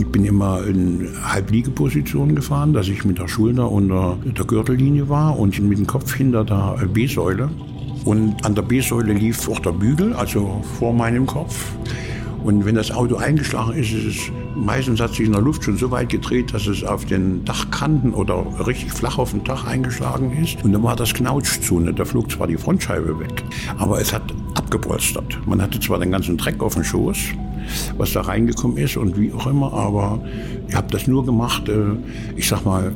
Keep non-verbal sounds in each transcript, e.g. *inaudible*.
Ich bin immer in Halbliegeposition gefahren, dass ich mit der Schulter unter der Gürtellinie war und mit dem Kopf hinter der B-Säule. Und an der B-Säule lief auch der Bügel, also vor meinem Kopf. Und wenn das Auto eingeschlagen ist, ist es meistens hat sich in der Luft schon so weit gedreht, dass es auf den Dachkanten oder richtig flach auf dem Dach eingeschlagen ist. Und dann war das Knautsch zu. Ne? Da flog zwar die Frontscheibe weg, aber es hat abgepolstert. Man hatte zwar den ganzen Dreck auf dem Schoß, was da reingekommen ist und wie auch immer, aber ich habe das nur gemacht, äh, ich sag mal,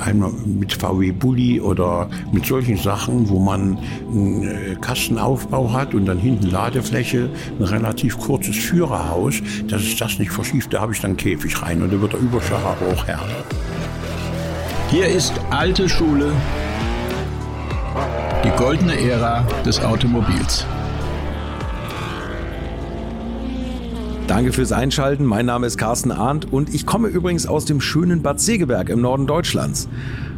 einmal mit VW Bulli oder mit solchen Sachen, wo man einen äh, Kastenaufbau hat und dann hinten Ladefläche, ein relativ kurzes Führerhaus, dass es das nicht verschiebt, da habe ich dann Käfig rein und da wird der Überschlag aber auch her. Hier ist alte Schule, die goldene Ära des Automobils. Danke fürs Einschalten. Mein Name ist Carsten Arndt und ich komme übrigens aus dem schönen Bad Segeberg im Norden Deutschlands.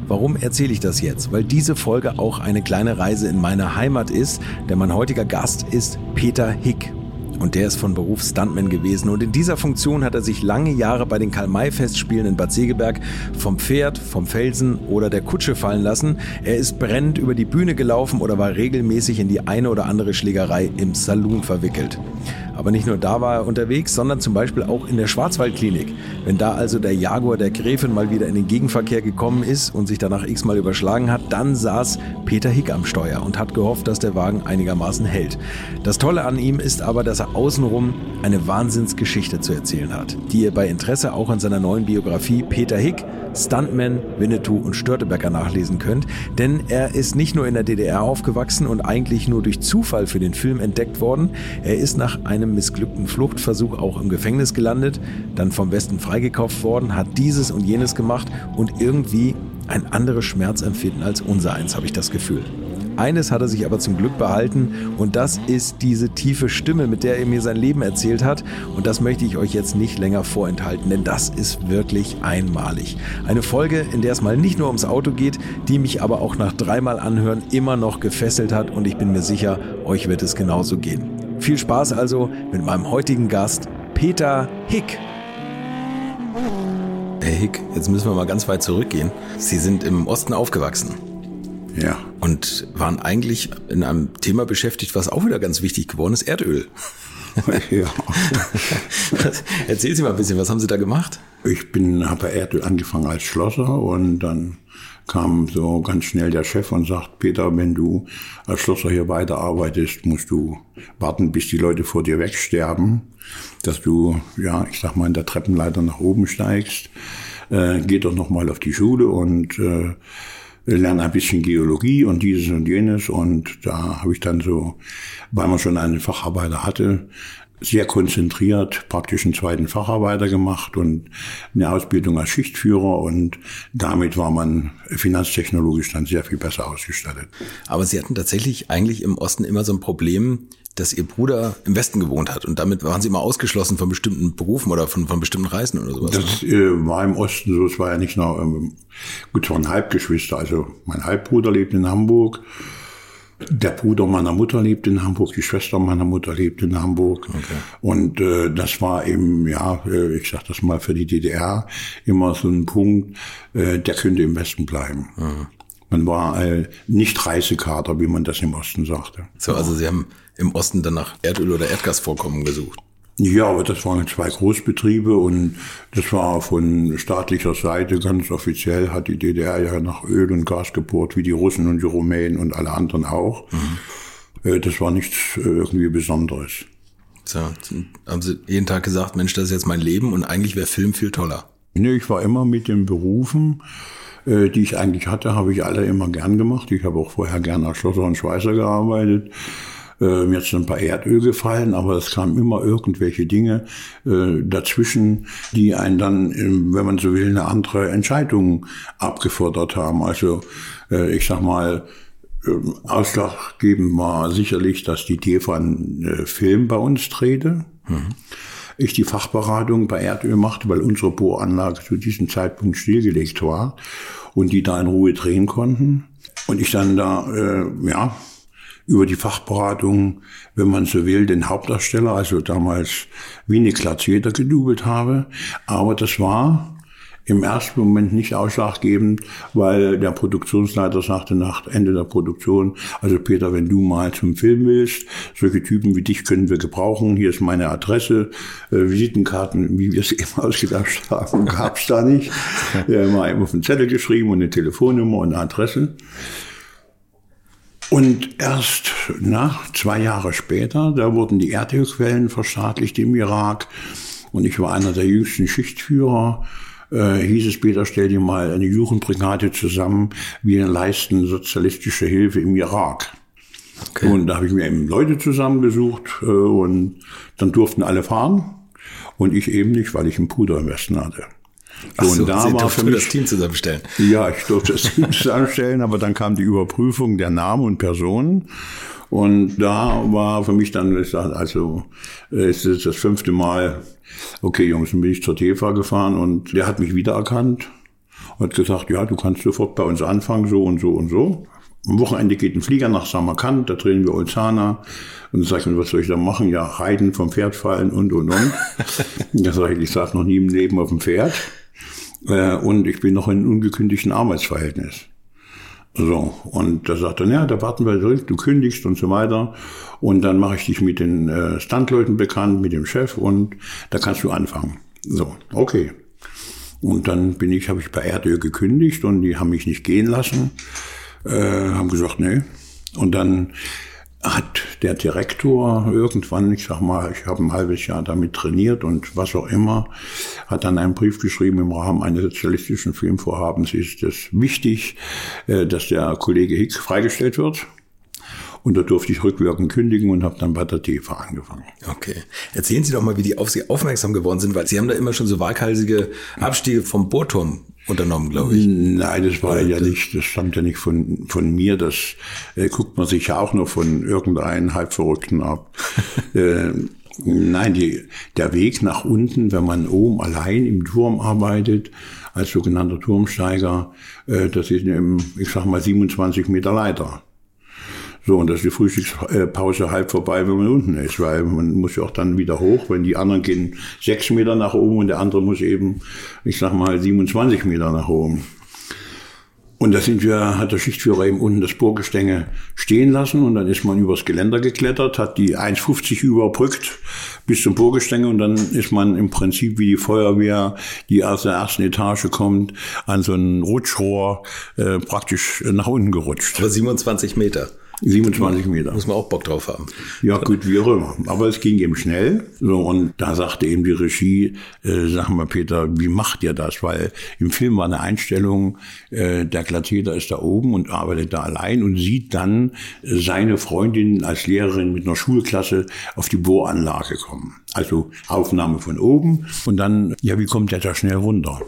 Warum erzähle ich das jetzt? Weil diese Folge auch eine kleine Reise in meine Heimat ist, denn mein heutiger Gast ist Peter Hick. Und der ist von Beruf Stuntman gewesen. Und in dieser Funktion hat er sich lange Jahre bei den Karl-May-Festspielen in Bad Segeberg vom Pferd, vom Felsen oder der Kutsche fallen lassen. Er ist brennend über die Bühne gelaufen oder war regelmäßig in die eine oder andere Schlägerei im Saloon verwickelt. Aber nicht nur da war er unterwegs, sondern zum Beispiel auch in der Schwarzwaldklinik. Wenn da also der Jaguar der Gräfin mal wieder in den Gegenverkehr gekommen ist und sich danach x-mal überschlagen hat, dann saß Peter Hick am Steuer und hat gehofft, dass der Wagen einigermaßen hält. Das Tolle an ihm ist aber, dass er außenrum eine Wahnsinnsgeschichte zu erzählen hat, die ihr bei Interesse auch in seiner neuen Biografie Peter Hick Stuntman, Winnetou und Störtebecker nachlesen könnt, denn er ist nicht nur in der DDR aufgewachsen und eigentlich nur durch Zufall für den Film entdeckt worden, er ist nach einem missglückten Fluchtversuch auch im Gefängnis gelandet, dann vom Westen freigekauft worden, hat dieses und jenes gemacht und irgendwie ein anderes Schmerzempfinden als unser eins, habe ich das Gefühl. Eines hat er sich aber zum Glück behalten und das ist diese tiefe Stimme, mit der er mir sein Leben erzählt hat. Und das möchte ich euch jetzt nicht länger vorenthalten, denn das ist wirklich einmalig. Eine Folge, in der es mal nicht nur ums Auto geht, die mich aber auch nach dreimal Anhören immer noch gefesselt hat und ich bin mir sicher, euch wird es genauso gehen. Viel Spaß also mit meinem heutigen Gast, Peter Hick. Herr Hick, jetzt müssen wir mal ganz weit zurückgehen. Sie sind im Osten aufgewachsen. Ja. Und waren eigentlich in einem Thema beschäftigt, was auch wieder ganz wichtig geworden ist, Erdöl. *laughs* Ja. Erzählen Sie mal ein bisschen, was haben Sie da gemacht? Ich bin, habe bei Erdöl angefangen als Schlosser und dann kam so ganz schnell der Chef und sagt, Peter, wenn du als Schlosser hier weiterarbeitest, musst du warten, bis die Leute vor dir wegsterben, dass du, ja, ich sag mal, in der Treppenleiter nach oben steigst. Äh, geh doch noch mal auf die Schule und äh, lerne ein bisschen Geologie und dieses und jenes. Und da habe ich dann so, weil man schon einen Facharbeiter hatte, sehr konzentriert praktisch einen zweiten Facharbeiter gemacht und eine Ausbildung als Schichtführer und damit war man finanztechnologisch dann sehr viel besser ausgestattet. Aber Sie hatten tatsächlich eigentlich im Osten immer so ein Problem, dass Ihr Bruder im Westen gewohnt hat und damit waren Sie immer ausgeschlossen von bestimmten Berufen oder von, von bestimmten Reisen oder sowas. Das äh, war im Osten so, es war ja nicht nur, ähm, gut, es waren Halbgeschwister, also mein Halbbruder lebt in Hamburg, der Bruder meiner Mutter lebt in Hamburg, die Schwester meiner Mutter lebt in Hamburg. Okay. Und äh, das war eben, ja, äh, ich sag das mal für die DDR, immer so ein Punkt, äh, der könnte im Westen bleiben. Mhm. Man war äh, nicht Reisekater, wie man das im Osten sagte. So, also Sie haben im Osten dann nach Erdöl- oder Erdgasvorkommen gesucht? Ja, aber das waren zwei Großbetriebe und das war von staatlicher Seite ganz offiziell, hat die DDR ja nach Öl und Gas gebohrt, wie die Russen und die Rumänen und alle anderen auch. Mhm. Äh, das war nichts äh, irgendwie Besonderes. So, haben Sie jeden Tag gesagt, Mensch, das ist jetzt mein Leben und eigentlich wäre Film viel toller. Nee, ich war immer mit den Berufen, äh, die ich eigentlich hatte, habe ich alle immer gern gemacht. Ich habe auch vorher gern als Schlosser und Schweißer gearbeitet äh, mir sind ein paar Erdöl gefallen, aber es kamen immer irgendwelche Dinge äh, dazwischen, die einen dann, äh, wenn man so will, eine andere Entscheidung abgefordert haben. Also äh, ich sag mal, äh, ausschlaggebend war sicherlich, dass die TEFA einen äh, Film bei uns drehte. Mhm. Ich die Fachberatung bei Erdöl machte, weil unsere Bohranlage zu diesem Zeitpunkt stillgelegt war und die da in Ruhe drehen konnten. Und ich dann da, äh, ja, über die Fachberatung, wenn man so will, den Hauptdarsteller, also damals wie Niklas Jeder gedubelt habe. Aber das war im ersten Moment nicht ausschlaggebend, weil der Produktionsleiter sagte nach Ende der Produktion, also Peter, wenn du mal zum Film willst, solche Typen wie dich können wir gebrauchen, hier ist meine Adresse, äh, Visitenkarten, wie wir es eben ausgedacht haben, gab's da nicht. *laughs* Ja, mal auf einen Zettel geschrieben und eine Telefonnummer und eine Adresse. Und erst nach zwei Jahre später, da wurden die Erdölquellen verstaatlicht im Irak und ich war einer der jüngsten Schichtführer äh, hieß es, Peter, stell dir mal eine Jugendbrigade zusammen, wir leisten sozialistische Hilfe im Irak. Okay. Und da habe ich mir eben Leute zusammengesucht äh, und dann durften alle fahren und ich eben nicht, weil ich einen Puder im Westen hatte. Ach so, und da Sie war für mich, das Team zusammenstellen. Ja, ich durfte das Team *laughs* zusammenstellen, aber dann kam die Überprüfung der Namen und Personen. Und da war für mich dann, also es ist das fünfte Mal, okay Jungs, dann bin ich zur TEFA gefahren und der hat mich wiedererkannt und hat gesagt, ja, du kannst sofort bei uns anfangen, so und so und so. Am Wochenende geht ein Flieger nach Samarkand, da drehen wir Olzana. Und dann sag ich mir, was soll ich da machen? Ja, reiten, vom Pferd fallen und, und, und. *laughs* da sage ich, ich saß noch nie im Leben auf dem Pferd. Äh, und ich bin noch in ungekündigten Arbeitsverhältnis. So, und da sagt er, ja, da warten wir zurück, du kündigst und so weiter. Und dann mache ich dich mit den äh, Standleuten bekannt, mit dem Chef und da kannst du anfangen. So, okay. Und dann bin ich, habe ich bei Erdöl gekündigt und die haben mich nicht gehen lassen, äh, haben gesagt, nee. Und dann hat der Direktor irgendwann, ich sag mal, ich habe ein halbes Jahr damit trainiert und was auch immer, hat dann einen Brief geschrieben, im Rahmen eines sozialistischen Filmvorhabens ist es wichtig, äh, dass der Kollege Hick freigestellt wird. Und da durfte ich rückwirkend kündigen und habe dann bei der TV angefangen. Okay. Erzählen Sie doch mal, wie die auf Sie aufmerksam geworden sind, weil Sie haben da immer schon so waghalsige Abstiege vom Bohrturm unternommen, glaube ich. Nein, das war ja nicht, das stammt ja nicht von, von mir. Das äh, guckt man sich ja auch nur von irgendeinem Halbverrückten ab. *laughs* äh, nein, die, der Weg nach unten, wenn man oben allein im Turm arbeitet, als sogenannter Turmsteiger, äh, das ist eben, ich sag mal, 27 Meter Leiter. So, und das ist die Frühstückspause halb vorbei, wenn man unten ist, weil man muss ja auch dann wieder hoch, wenn die anderen gehen sechs Meter nach oben und der andere muss eben, ich sag mal, 27 Meter nach oben. Und da sind wir, hat der Schichtführer eben unten das Bohrgestänge stehen lassen und dann ist man übers Geländer geklettert, hat die 1,50 überbrückt bis zum Bohrgestänge und dann ist man im Prinzip wie die Feuerwehr, die aus der ersten Etage kommt, an so ein Rutschrohr äh, praktisch nach unten gerutscht. Aber 27 Meter. 27 Meter. Muss man auch Bock drauf haben. Ja, gut, wie auch immer. Aber es ging eben schnell. So, und da sagte eben die Regie, äh, sag mal, Peter, wie macht ihr das? Weil im Film war eine Einstellung, äh, der Glatzeder ist da oben und arbeitet da allein und sieht dann äh, seine Freundin als Lehrerin mit einer Schulklasse auf die Bohranlage kommen. Also Aufnahme von oben und dann, ja, wie kommt der da schnell runter?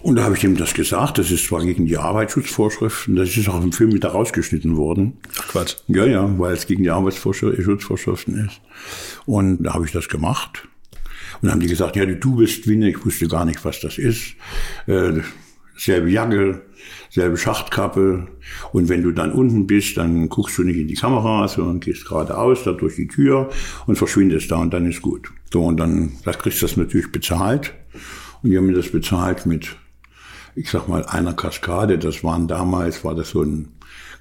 Und da habe ich ihm das gesagt. Das ist zwar gegen die Arbeitsschutzvorschriften, das ist auch im Film wieder rausgeschnitten worden. Ach Quatsch. Ja, ja, weil es gegen die Arbeitsschutzvorschriften ist. Und da habe ich das gemacht. Und dann haben die gesagt, ja, du bist Winne. Ich wusste gar nicht, was das ist. Äh, selbe Jacke, selbe Schachtkappe. Und wenn du dann unten bist, dann guckst du nicht in die Kamera, sondern gehst geradeaus, da durch die Tür und verschwindest da und dann ist gut. So, und dann das kriegst du das natürlich bezahlt. Und die haben mir das bezahlt mit ich sag mal, einer Kaskade, das waren damals, war das so ein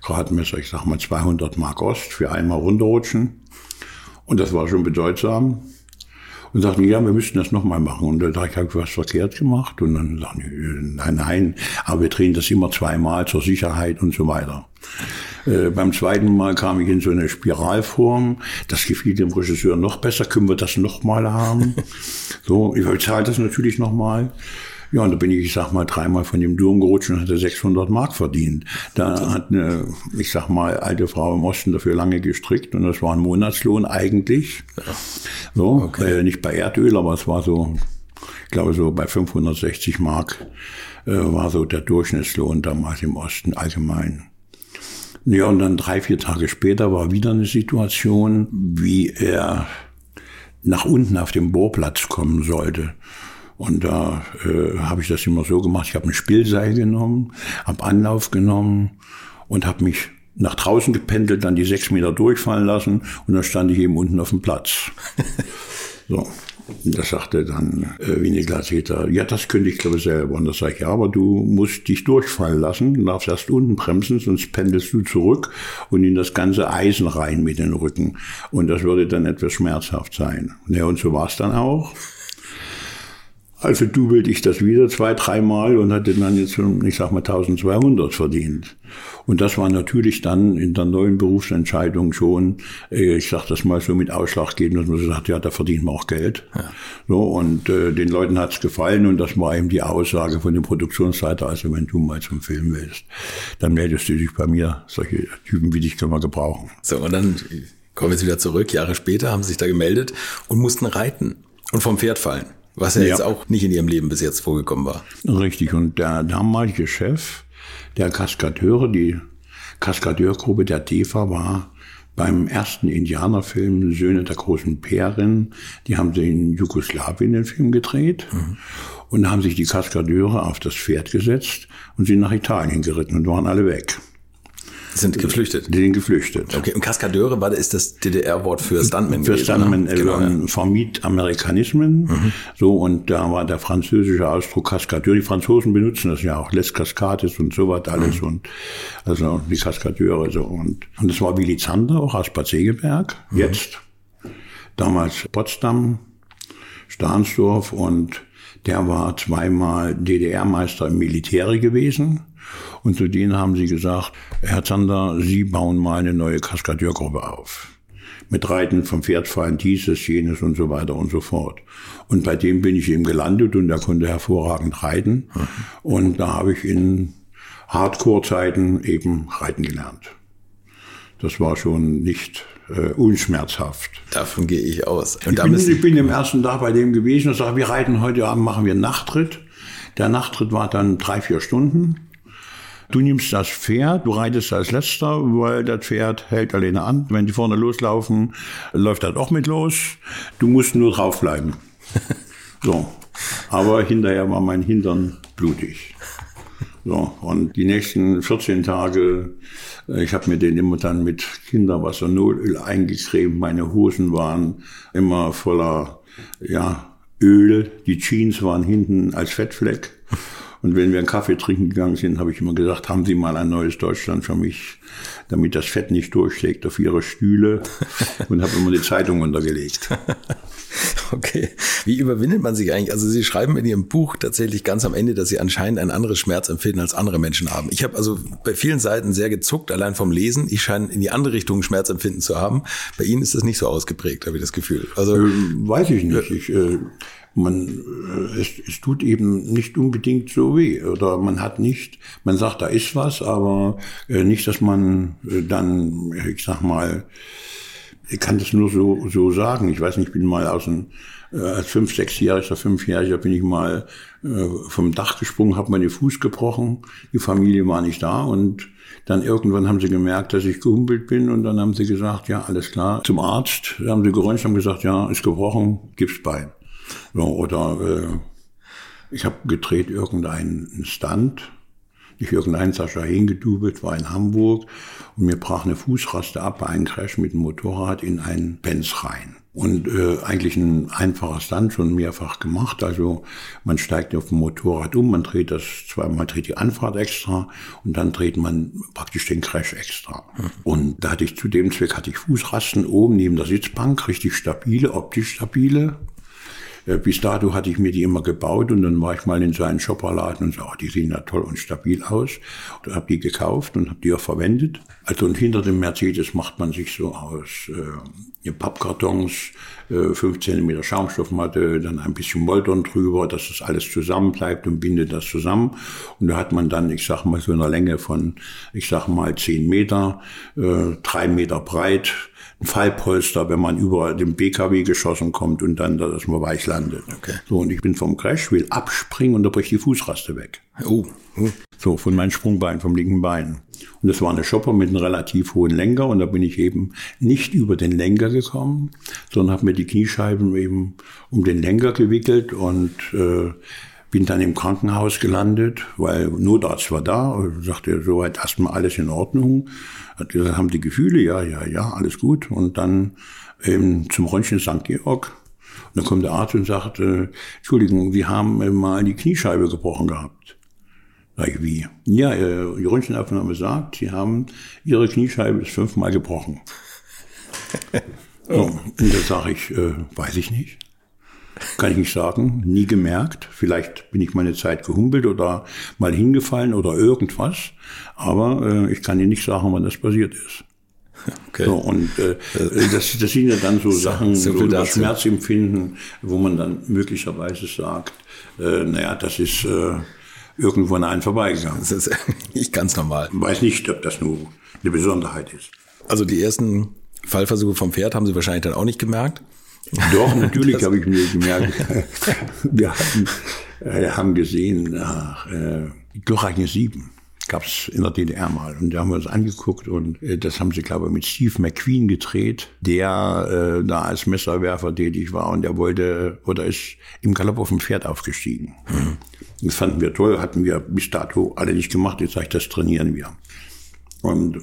Gradmesser, ich sag mal 200 Mark Ost für einmal runterrutschen. Und das war schon bedeutsam. Und sagten, ja, wir müssten das nochmal machen. Und da habe ich was verkehrt gemacht. Und dann sagten die, nein, nein, aber wir drehen das immer zweimal zur Sicherheit und so weiter. Äh, beim zweiten Mal kam ich in so eine Spiralform. Das gefiel dem Regisseur noch besser. Können wir das nochmal haben? *laughs* so, ich bezahle das natürlich nochmal. Ja, und da bin ich, ich sag mal, dreimal von dem Turm gerutscht und hatte 600 Mark verdient. Da hat eine, ich sag mal, alte Frau im Osten dafür lange gestrickt und das war ein Monatslohn eigentlich. So, okay. äh, nicht bei Erdöl, aber es war so, ich glaube so bei 560 Mark äh, war so der Durchschnittslohn damals im Osten allgemein. Ja, und dann drei, vier Tage später war wieder eine Situation, wie er nach unten auf den Bohrplatz kommen sollte. Und da äh, habe ich das immer so gemacht, ich habe ein Spielseil genommen, habe Anlauf genommen und habe mich nach draußen gependelt, dann die sechs Meter durchfallen lassen und dann stand ich eben unten auf dem Platz. *laughs* so. Und da sagte dann äh, Winnie Glaseter, ja, das könnte ich glaube selber. Und da sage ich, ja, aber du musst dich durchfallen lassen, du darfst erst unten bremsen, sonst pendelst du zurück und in das ganze Eisen rein mit den Rücken. Und das würde dann etwas schmerzhaft sein. Ja, und so war es dann auch. Also dubelte ich das wieder zwei, dreimal und hatte dann jetzt, ich sag mal, 1200 verdient. Und das war natürlich dann in der neuen Berufsentscheidung schon, äh, ich sag das mal so mit ausschlaggebend, dass man sagt, ja, da verdient man auch Geld. Ja. So, und äh, den Leuten hat's gefallen und das war eben die Aussage von dem Produktionsleiter, also wenn du mal zum Film willst, dann meldest du dich bei mir. Solche Typen wie dich können wir gebrauchen. So, und dann kommen wir jetzt wieder zurück. Jahre später haben sie sich da gemeldet und mussten reiten und vom Pferd fallen. Was ja, ja, jetzt auch nicht in ihrem Leben bis jetzt vorgekommen war. Richtig. Und der damalige Chef der Kaskadeure, die Kaskadeurgruppe der DEFA war beim ersten Indianerfilm Söhne der großen Bären. Die haben sie in Jugoslawien den Film gedreht. Mhm. Und da haben sich die Kaskadeure auf das Pferd gesetzt und sind nach Italien geritten und waren alle weg. Sind geflüchtet. Die sind geflüchtet. Okay, und Kaskadeure war, ist das DDR-Wort für Stuntman Für gewesen, Stuntman, ne? genau, äh, vermied Amerikanismen. Mhm. So, und da war der französische Ausdruck Kaskadeur. Die Franzosen benutzen das ja auch, Les Cascades und so was alles mhm. und, also die Kaskadeure, so. Und, und das war Willy Zander, auch aus Bad Segeberg, mhm. jetzt. Damals Potsdam, Stahnsdorf und der war zweimal DDR-Meister im Militär gewesen. Und zu denen haben sie gesagt, Herr Zander, Sie bauen mal eine neue Kaskadeurgruppe auf. Mit Reiten vom Pferd fallen dieses, jenes und so weiter und so fort. Und bei dem bin ich eben gelandet und er konnte hervorragend reiten. Mhm. Und da habe ich in Hardcore-Zeiten eben reiten gelernt. Das war schon nicht äh, unschmerzhaft. Davon gehe ich aus. Und ich, bin, ich bin im ersten Tag bei dem gewesen und sage, wir reiten heute Abend, machen wir einen Nachtritt. Der Nachtritt war dann drei, vier Stunden. Du nimmst das Pferd, du reitest als letzter, weil das Pferd hält alleine an. Wenn die vorne loslaufen, läuft das auch mit los. Du musst nur draufbleiben. *laughs* so. Aber hinterher war mein Hintern blutig. So, und die nächsten 14 Tage, äh, ich habe mir den immer dann mit Kinderwassernolöl eingecremt. Meine Hosen waren immer voller ja, Öl. Die Jeans waren hinten als Fettfleck. Und wenn wir einen Kaffee trinken gegangen sind, habe ich immer gesagt, haben Sie mal ein neues Deutschland für mich, damit das Fett nicht durchschlägt auf Ihre Stühle *laughs* und habe immer die Zeitung untergelegt. *laughs* Okay. Wie überwindet man sich eigentlich? Also Sie schreiben in Ihrem Buch tatsächlich ganz am Ende, dass Sie anscheinend ein anderes Schmerzempfinden als andere Menschen haben. Ich habe also bei vielen Seiten sehr gezuckt, allein vom Lesen. Ich scheine in die andere Richtung Schmerzempfinden zu haben. Bei Ihnen ist das nicht so ausgeprägt, habe ich das Gefühl. Also ähm, weiß ich nicht. Ich, äh, man, äh, es, es tut eben nicht unbedingt so weh oder man hat nicht, man sagt, da ist was, aber äh, nicht, dass man äh, dann, ich sag mal, ich kann das nur so, so sagen. Ich weiß nicht, ich bin mal aus dem, äh, als fünf, sechsjähriger, fünfjähriger bin ich mal äh, vom Dach gesprungen, habe meinen Fuß gebrochen. Die Familie war nicht da und dann irgendwann haben sie gemerkt, dass ich gehumpelt bin und dann haben sie gesagt, ja, alles klar, zum Arzt. Haben sie geröntgt, haben gesagt, ja, ist gebrochen, gib's bei. Ja, oder äh, ich habe gedreht irgendeinen Stunt, nicht irgendein Sascha hingedubelt, war in Hamburg und mir brach eine Fußraste ab bei einem Crash mit dem Motorrad in einen Benz rein. Und äh, eigentlich ein einfacher Stunt, schon mehrfach gemacht. Also man steigt auf dem Motorrad um, man dreht das zweimal, dreht die Anfahrt extra und dann dreht man praktisch den Crash extra. Mhm. Und da hatte ich zu dem Zweck hatte ich Fußrasten oben neben der Sitzbank, richtig stabile, optisch stabile. Äh, bis dato hatte ich mir die immer gebaut und dann war ich mal in so einen Shopperladen und so, oh, die sehen ja toll und stabil aus. Und habe die gekauft und habe die auch verwendet. Also und hinter dem Mercedes macht man sich so aus äh, Pappkartons, äh, 5 cm Schaumstoffmatte, dann ein bisschen Molton drüber, dass das alles zusammen bleibt und bindet das zusammen. Und da hat man dann, ich sag mal, so eine Länge von, ich sag mal, 10 Meter, äh, 3 Meter breit, ein Fallpolster, wenn man über den BKW geschossen kommt und dann, dass man weich landet. Okay. So, und ich bin vom Crash, will abspringen und da bricht die Fußraste weg. Oh. oh. So, von meinem Sprungbein, vom linken Bein. Und das war eine Shopper mit einem relativ hohen Lenker und da bin ich eben nicht über den Lenker gekommen, sondern habe mir die Kniescheiben eben um den Lenker gewickelt und äh, Bin dann im Krankenhaus gelandet, weil Notarzt war da und sagte, soweit erstmal alles in Ordnung. Hat gesagt, haben die Gefühle? Ja, ja, ja, alles gut. Und dann ähm, zum Röntgen St. Georg. Und dann kommt der Arzt und sagt, äh, Entschuldigung, wir haben äh, mal die Kniescheibe gebrochen gehabt. Sag ich, wie? Ja, äh, die Röntgenaufnahme sagt, Sie haben Ihre Kniescheibe ist fünfmal gebrochen. *laughs* oh. Und da sage ich, äh, weiß ich nicht. Kann ich nicht sagen, nie gemerkt. Vielleicht bin ich meine Zeit gehumpelt oder mal hingefallen oder irgendwas. Aber äh, ich kann Ihnen nicht sagen, wann das passiert ist. Okay. So, und äh, das, das sind ja dann so Sachen, so, so das Schmerzempfinden, wo man dann möglicherweise sagt, äh, naja, das ist äh, irgendwo an einen vorbeigegangen. Das ist *laughs* nicht ganz normal. Ich weiß nicht, ob das nur eine Besonderheit ist. Also die ersten Fallversuche vom Pferd haben Sie wahrscheinlich dann auch nicht gemerkt? Doch, *laughs* natürlich habe ich mir gemerkt. *laughs* Wir hatten, äh, haben gesehen, äh, Glorreiche 7 gab es in der DDR mal. Und da haben wir uns angeguckt und äh, das haben sie, glaube ich, mit Steve McQueen gedreht, der äh, da als Messerwerfer tätig war und der wollte oder ist im Galopp auf dem Pferd aufgestiegen. Mhm. Das fanden wir toll, hatten wir bis dato alle nicht gemacht. Jetzt sage ich, das trainieren wir. Und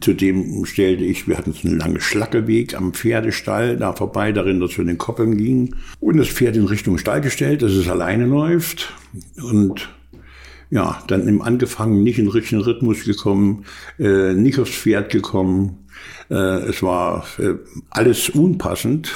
Zudem stellte ich, wir hatten so einen langen Schlackeweg am Pferdestall, da vorbei, darin, dass wir den Koppeln gingen. Und das Pferd in Richtung Stall gestellt, dass es alleine läuft. Und ja, dann im Angefangen nicht in den richtigen Rhythmus gekommen, äh, nicht aufs Pferd gekommen. Äh, es war äh, alles unpassend.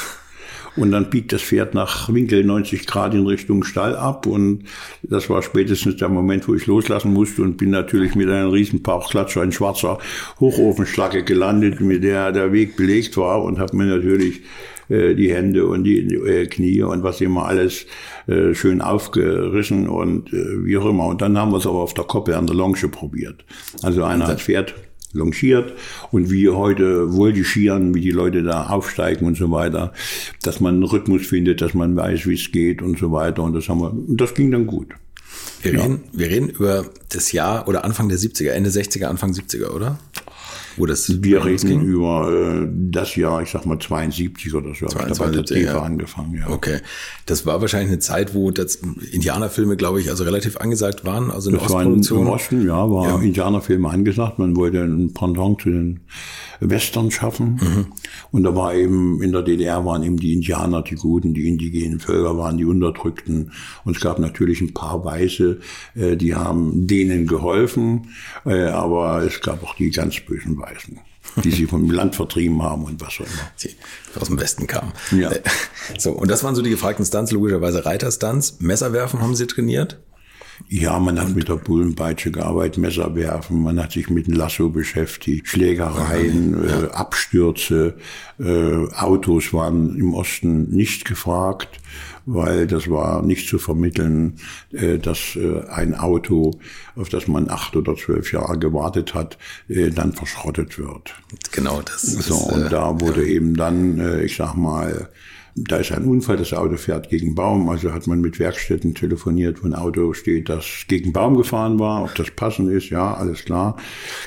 Und dann biegt das Pferd nach Winkel 90 Grad in Richtung Stall ab. Und das war spätestens der Moment, wo ich loslassen musste und bin natürlich mit einem riesen Bauchklatscher in schwarzer Hochofenschlacke gelandet, mit der der Weg belegt war und habe mir natürlich äh, die Hände und die äh, Knie und was immer alles äh, schön aufgerissen und äh, wie auch immer. Und dann haben wir es aber auf der Koppe an der Longe probiert. Also einer hat Pferd longiert und wie heute voltigieren, wie die Leute da aufsteigen und so weiter, dass man einen Rhythmus findet, dass man weiß, wie es geht und so weiter. Und das haben wir, und das ging dann gut. Wir, ja. reden, wir reden über das Jahr oder Anfang der 70er, Ende 60er, Anfang 70er, oder? Wo das wir reden ging? über äh, das Jahr, ich sag mal 72 oder so, 22, habe ich ja. angefangen. Ja. Okay, das war wahrscheinlich eine Zeit, wo das Indianerfilme, glaube ich, also relativ angesagt waren, also eine das Ostproduktion. War im Osten, ja, war ja. Indianerfilme angesagt. Man wollte ein Pendant zu den Western schaffen. Mhm. Und da war eben, in der DDR waren eben die Indianer die Guten, die indigenen Völker waren die Unterdrückten. Und es gab natürlich ein paar Weiße, äh, die haben denen geholfen, äh, aber es gab auch die ganz bösen Weißen die sie vom Land vertrieben haben und was auch immer. Die aus dem Westen kamen. Ja. Äh, so, und das waren so die gefragten Stunts, logischerweise Reiterstunts. Messerwerfen haben sie trainiert? Ja, man hat mit der Bullenpeitsche gearbeitet, Messer werfen, man hat sich mit dem Lasso beschäftigt, Schlägereien, ja. äh, Abstürze, äh, Autos waren im Osten nicht gefragt, weil das war nicht zu vermitteln, äh, dass äh, ein Auto, auf das man acht oder zwölf Jahre gewartet hat, äh, dann verschrottet wird. Genau, das so, ist, und da wurde ja. eben dann, äh, ich sag mal, da ist ein Unfall, das Auto fährt gegen Baum, also hat man mit Werkstätten telefoniert, wo ein Auto steht, das gegen Baum gefahren war, ob das passend ist, ja, alles klar.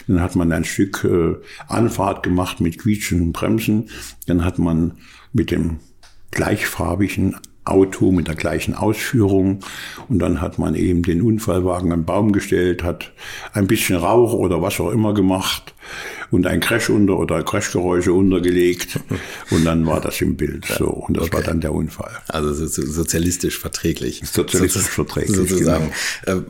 Dann hat man ein Stück äh, Anfahrt gemacht mit quietschenden Bremsen, dann hat man mit dem gleichfarbigen Auto mit der gleichen Ausführung. Und dann hat man eben den Unfallwagen am Baum gestellt, hat ein bisschen Rauch oder was auch immer gemacht und ein Crash unter oder Crashgeräusche untergelegt *laughs* und dann war das im Bild so und das okay. war dann der Unfall. Also sozialistisch verträglich. Sozialistisch verträglich. Sozusagen. Genau.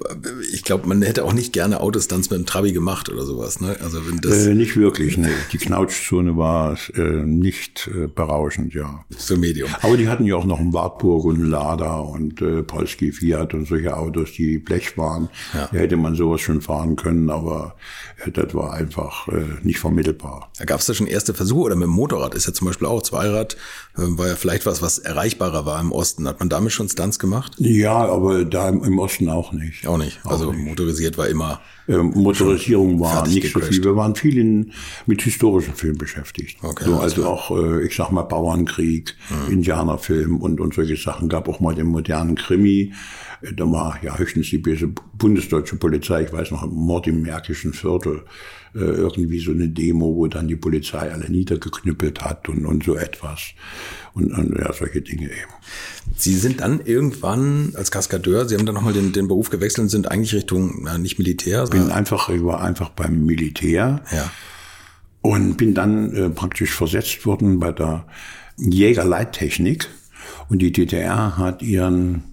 Ich glaube, man hätte auch nicht gerne Autostunts mit dem Trabi gemacht oder sowas. Ne? Also wenn das äh, nicht wirklich. Ne. Die Knautschzone war äh, nicht äh, berauschend, ja. So Medium. Aber die hatten ja auch noch einen Wartburg und einen Lada und äh, Polski Fiat und solche Autos, die Blech waren. Ja. Da hätte man sowas schon fahren können, aber äh, das war einfach äh, nicht nicht vermittelbar. Da gab es da schon erste Versuche oder mit dem Motorrad ist ja zum Beispiel auch Zweirad, äh, war ja vielleicht was, was erreichbarer war im Osten. Hat man damit schon Stunts gemacht? Ja, aber da im Osten auch nicht. Auch nicht. Also auch nicht. motorisiert war immer. Ähm, Motorisierung war nicht gecrashed. so viel. Wir waren viel in, mit historischen Filmen beschäftigt. Okay, so, also auch, äh, ich sag mal, Bauernkrieg, mhm. Indianerfilm und, und solche Sachen. Gab auch mal den modernen Krimi. Äh, da war ja höchstens die böse bundesdeutsche Polizei, ich weiß noch, Mord im Märkischen Viertel, irgendwie so eine Demo, wo dann die Polizei alle niedergeknüppelt hat und, und so etwas. Und, und ja, solche Dinge eben. Sie sind dann irgendwann als Kaskadeur, Sie haben dann nochmal den, den Beruf gewechselt und sind eigentlich Richtung, ja, nicht Militär. Ich bin einfach, ich war einfach beim Militär. Ja. Und bin dann äh, praktisch versetzt worden bei der Jägerleittechnik. Und die DDR hat ihren,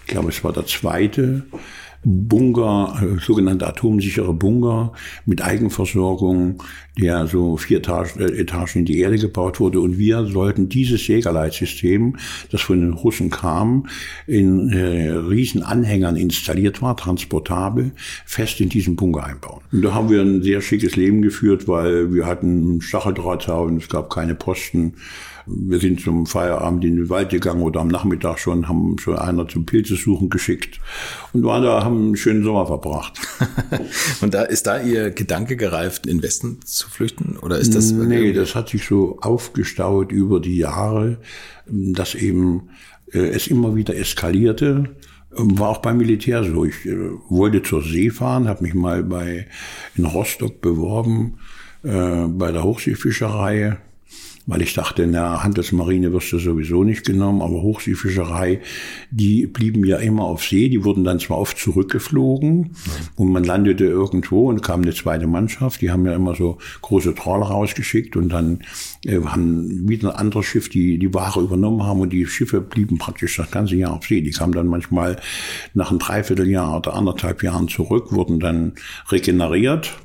ich glaube, es war der zweite Bunker, äh, sogenannte atomsichere Bunker mit Eigenversorgung, der so vier Etagen, äh, Etagen in die Erde gebaut wurde. Und wir sollten dieses Jägerleitsystem, das von den Russen kam, in äh, riesen Anhängern installiert war, transportabel, fest in diesen Bunker einbauen. Und da haben wir ein sehr schickes Leben geführt, weil wir hatten Stacheldrahtzaun, es gab keine Posten. Wir sind zum Feierabend in den Wald gegangen oder am Nachmittag schon, haben schon einer zum Pilze suchen geschickt und waren da, haben einen schönen Sommer verbracht. *laughs* und da ist da Ihr Gedanke gereift, in den Westen zu flüchten? Oder ist das? Nee, das hat sich so aufgestaut über die Jahre, dass eben äh, es immer wieder eskalierte. War auch beim Militär so. Ich äh, wollte zur See fahren, habe mich mal bei in Rostock beworben äh, bei der Hochseefischerei weil ich dachte, in der Handelsmarine wirst du sowieso nicht genommen, aber Hochseefischerei, die blieben ja immer auf See, die wurden dann zwar oft zurückgeflogen mhm. und man landete irgendwo und kam eine zweite Mannschaft, die haben ja immer so große Trawler rausgeschickt und dann äh, haben wieder ein anderes Schiff, die die Ware übernommen haben und die Schiffe blieben praktisch das ganze Jahr auf See. Die kamen dann manchmal nach einem Dreivierteljahr oder anderthalb Jahren zurück, wurden dann regeneriert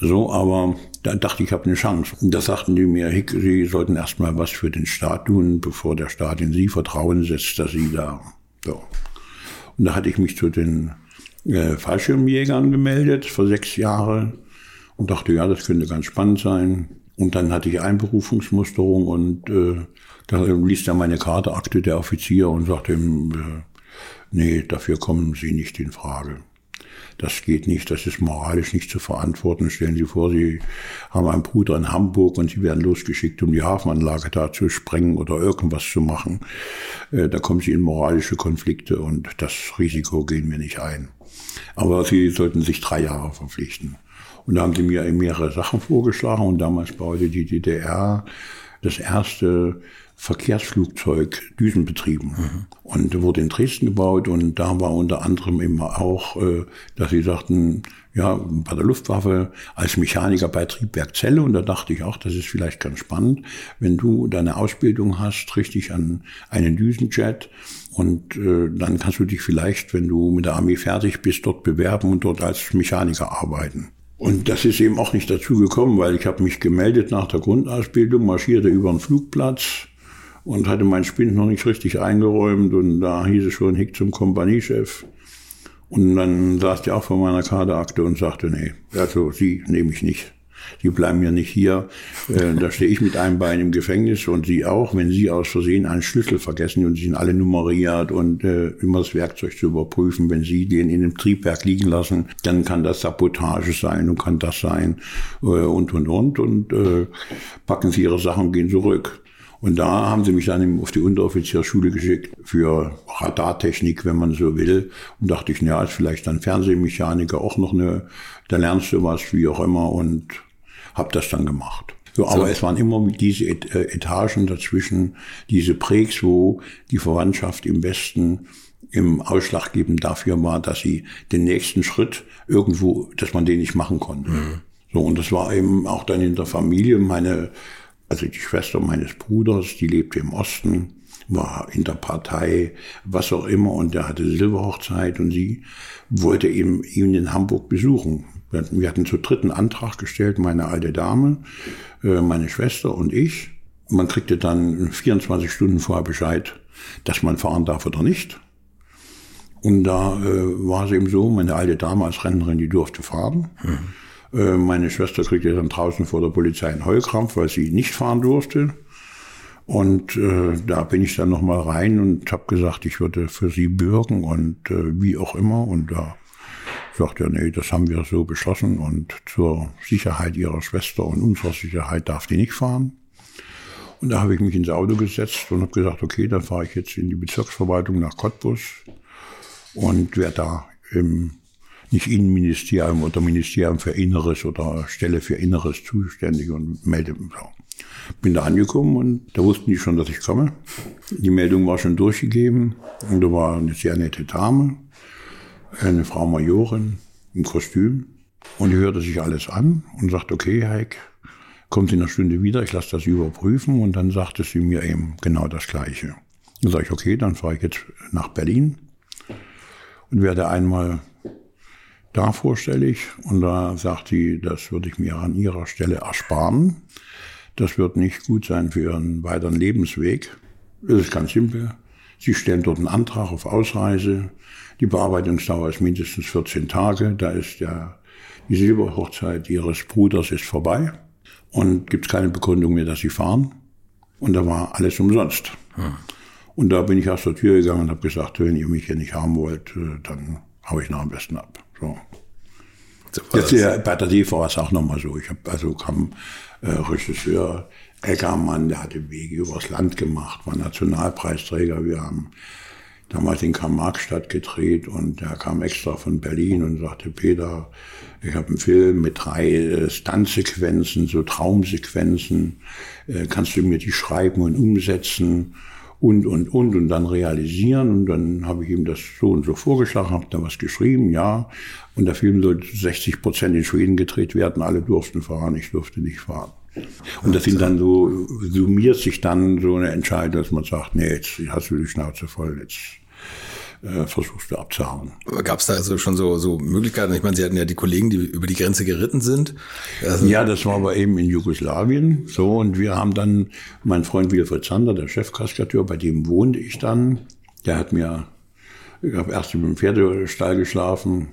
so, aber da dachte ich, ich habe eine Chance. Und da sagten die mir, Hick, Sie sollten erstmal was für den Staat tun, bevor der Staat in Sie Vertrauen setzt, dass Sie da. So. Und da hatte ich mich zu den äh, Fallschirmjägern gemeldet für sechs Jahre und dachte, ja, das könnte ganz spannend sein. Und dann hatte ich Einberufungsmusterung und äh, da ließ er meine Karteakte der Offizier und sagte ihm, äh, nee, dafür kommen Sie nicht in Frage. Das geht nicht, das ist moralisch nicht zu verantworten. Stellen Sie vor, Sie haben einen Bruder in Hamburg und Sie werden losgeschickt, um die Hafenanlage da zu sprengen oder irgendwas zu machen. Äh, da kommen Sie in moralische Konflikte und das Risiko gehen wir nicht ein. Aber Sie sollten sich drei Jahre verpflichten. Und da haben sie mir mehrere Sachen vorgeschlagen und damals baute die DDR das erste Verkehrsflugzeug düsenbetrieben mhm. und wurde in Dresden gebaut und da war unter anderem immer auch, äh, dass sie sagten, ja, bei der Luftwaffe als Mechaniker bei Triebwerk Zelle und da dachte ich auch, das ist vielleicht ganz spannend, wenn du deine Ausbildung hast, richtig an einen Düsenjet und äh, dann kannst du dich vielleicht, wenn du mit der Armee fertig bist, dort bewerben und dort als Mechaniker arbeiten. Und das ist eben auch nicht dazu gekommen, weil ich habe mich gemeldet nach der Grundausbildung, marschierte über den Flugplatz, und hatte meinen Spind noch nicht richtig eingeräumt und da hieß es schon Hick zum Kompaniechef. Und dann saß die auch vor meiner Kaderakte und sagte, nee, also Sie nehme ich nicht. Sie bleiben ja nicht hier. Äh, da stehe ich mit einem Bein im Gefängnis und Sie auch. Wenn Sie aus Versehen einen Schlüssel vergessen und Sie sind alle nummeriert und äh, immer das Werkzeug zu überprüfen, wenn Sie den in dem Triebwerk liegen lassen, dann kann das Sabotage sein und kann das sein äh, und und und und äh, packen Sie Ihre Sachen und gehen zurück. Und da haben sie mich dann auf die Unteroffizierschule geschickt für Radartechnik, wenn man so will. Und dachte ich, ja, ist vielleicht dann Fernsehmechaniker auch noch eine, da lernst du was, wie auch immer. Und habe das dann gemacht. So, aber so. es waren immer diese äh, Etagen dazwischen, diese Prägs, wo die Verwandtschaft im Westen im ausschlaggebend dafür war, dass sie den nächsten Schritt irgendwo, dass man den nicht machen konnte. Mhm. So, und das war eben auch dann in der Familie. Meine also die Schwester meines Bruders, die lebte im Osten, war in der Partei, was auch immer, und der hatte Silberhochzeit und sie wollte eben ihn in Hamburg besuchen. Wir hatten zu dritten Antrag gestellt, meine alte Dame, äh, meine Schwester und ich. Man kriegte dann 24 Stunden vorher Bescheid, dass man fahren darf oder nicht. Und da äh, war es eben so, meine alte Dame als Rentnerin, die durfte fahren. Mhm. Äh, meine Schwester kriegte dann draußen vor der Polizei einen Heulkrampf, weil sie nicht fahren durfte. Und äh, da bin ich dann nochmal rein und habe gesagt, ich würde für sie bürgen und äh, wie auch immer. Und da sagt er, nee, das haben wir so beschlossen und zur Sicherheit ihrer Schwester und unserer Sicherheit darf die nicht fahren. Und da habe ich mich ins Auto gesetzt und habe gesagt, okay, dann fahre ich jetzt in die Bezirksverwaltung nach Cottbus und werde da im nicht Innenministerium oder Ministerium für Inneres oder Stelle für Inneres zuständig und melde. So. Bin da angekommen und da wussten die schon, dass ich komme. Die Meldung war schon durchgegeben und da war eine sehr nette Dame, eine Frau Majorin im Kostüm und die hörte sich alles an und sagte, okay, Heik, kommt in einer Stunde wieder, ich lasse das überprüfen und dann sagte sie mir eben genau das Gleiche. Dann sage ich, okay, dann fahre ich jetzt nach Berlin und werde einmal da vorstellig und da sagt sie, das würde ich mir an ihrer Stelle ersparen. Das wird nicht gut sein für ihren weiteren Lebensweg. Das ist ganz simpel. Sie stellen dort einen Antrag auf Ausreise. Die Bearbeitungsdauer ist mindestens 14 Tage. Da ist der, die Silberhochzeit ihres Bruders ist vorbei und gibt es keine Begründung mehr, dass sie fahren. Und da war alles umsonst. Hm. Und da bin ich aus der Tür gegangen und habe gesagt, wenn ihr mich hier nicht haben wollt, äh, dann hau ich noch am besten ab. So. Jetzt, ja, bei der DEV war es auch nochmal so. Ich habe also kam äh, Regisseur Eckermann, der hatte Wege übers Land gemacht, war Nationalpreisträger. Wir haben damals in Karl-Marx-Stadt gedreht und der kam extra von Berlin und sagte, Peter, ich habe einen Film mit drei äh, Stuntsequenzen, so Traumsequenzen, äh, kannst du mir die schreiben und umsetzen? Und, und, und, und dann realisieren. Und dann habe ich ihm das so und so vorgeschlagen, habe da was geschrieben, ja. Und der Film sollte 60 Prozent in Schweden gedreht werden, alle durften fahren, ich durfte nicht fahren. Und das sind dann so, summiert sich dann so eine Entscheidung, dass man sagt, nee, jetzt hast du die Schnauze voll, jetzt äh, versuchst du abzuhauen. Gab es da also schon so, so Möglichkeiten? Ich meine, Sie hatten ja die Kollegen, die über die Grenze geritten sind. Also ja, das war aber eben in Jugoslawien. So, und wir haben dann, mein Freund Wilfried Zander, der Chefkaskateur, bei dem wohnte ich dann. Der hat mir, ich habe erst im Pferdestall geschlafen.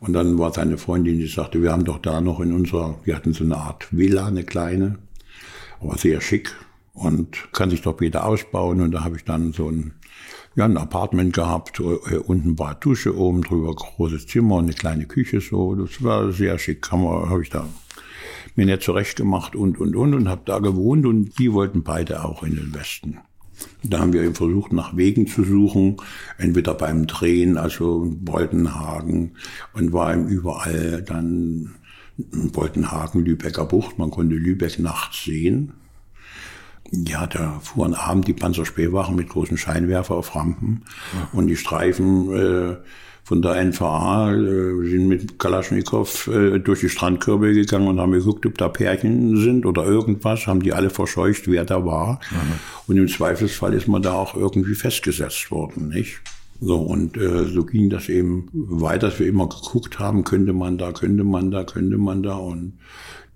Und dann war seine Freundin, die sagte, wir haben doch da noch in unserer, wir hatten so eine Art Villa, eine kleine, aber sehr schick und kann sich doch wieder ausbauen. Und da habe ich dann so ein ja, ein Apartment gehabt, äh, unten war Dusche, oben drüber großes Zimmer eine kleine Küche so. Das war sehr schick, habe ich da mir nicht zurecht gemacht und, und, und, und habe da gewohnt und die wollten beide auch in den Westen. Da haben wir eben versucht, nach Wegen zu suchen, entweder beim Drehen, also Boltenhagen, und war eben überall dann Boltenhagen, Lübecker Bucht, man konnte Lübeck nachts sehen. Ja, da fuhren abend die Panzerspähwachen mit großen Scheinwerfer auf Rampen ja. und die Streifen äh, von der NVA äh, sind mit Kalaschnikow äh, durch die Strandkörbe gegangen und haben geguckt, ob da Pärchen sind oder irgendwas, haben die alle verscheucht, wer da war. Ja. Und im Zweifelsfall ist man da auch irgendwie festgesetzt worden, nicht? So, und äh, so ging das eben weiter, dass wir immer geguckt haben, könnte man da, könnte man da, könnte man da. Und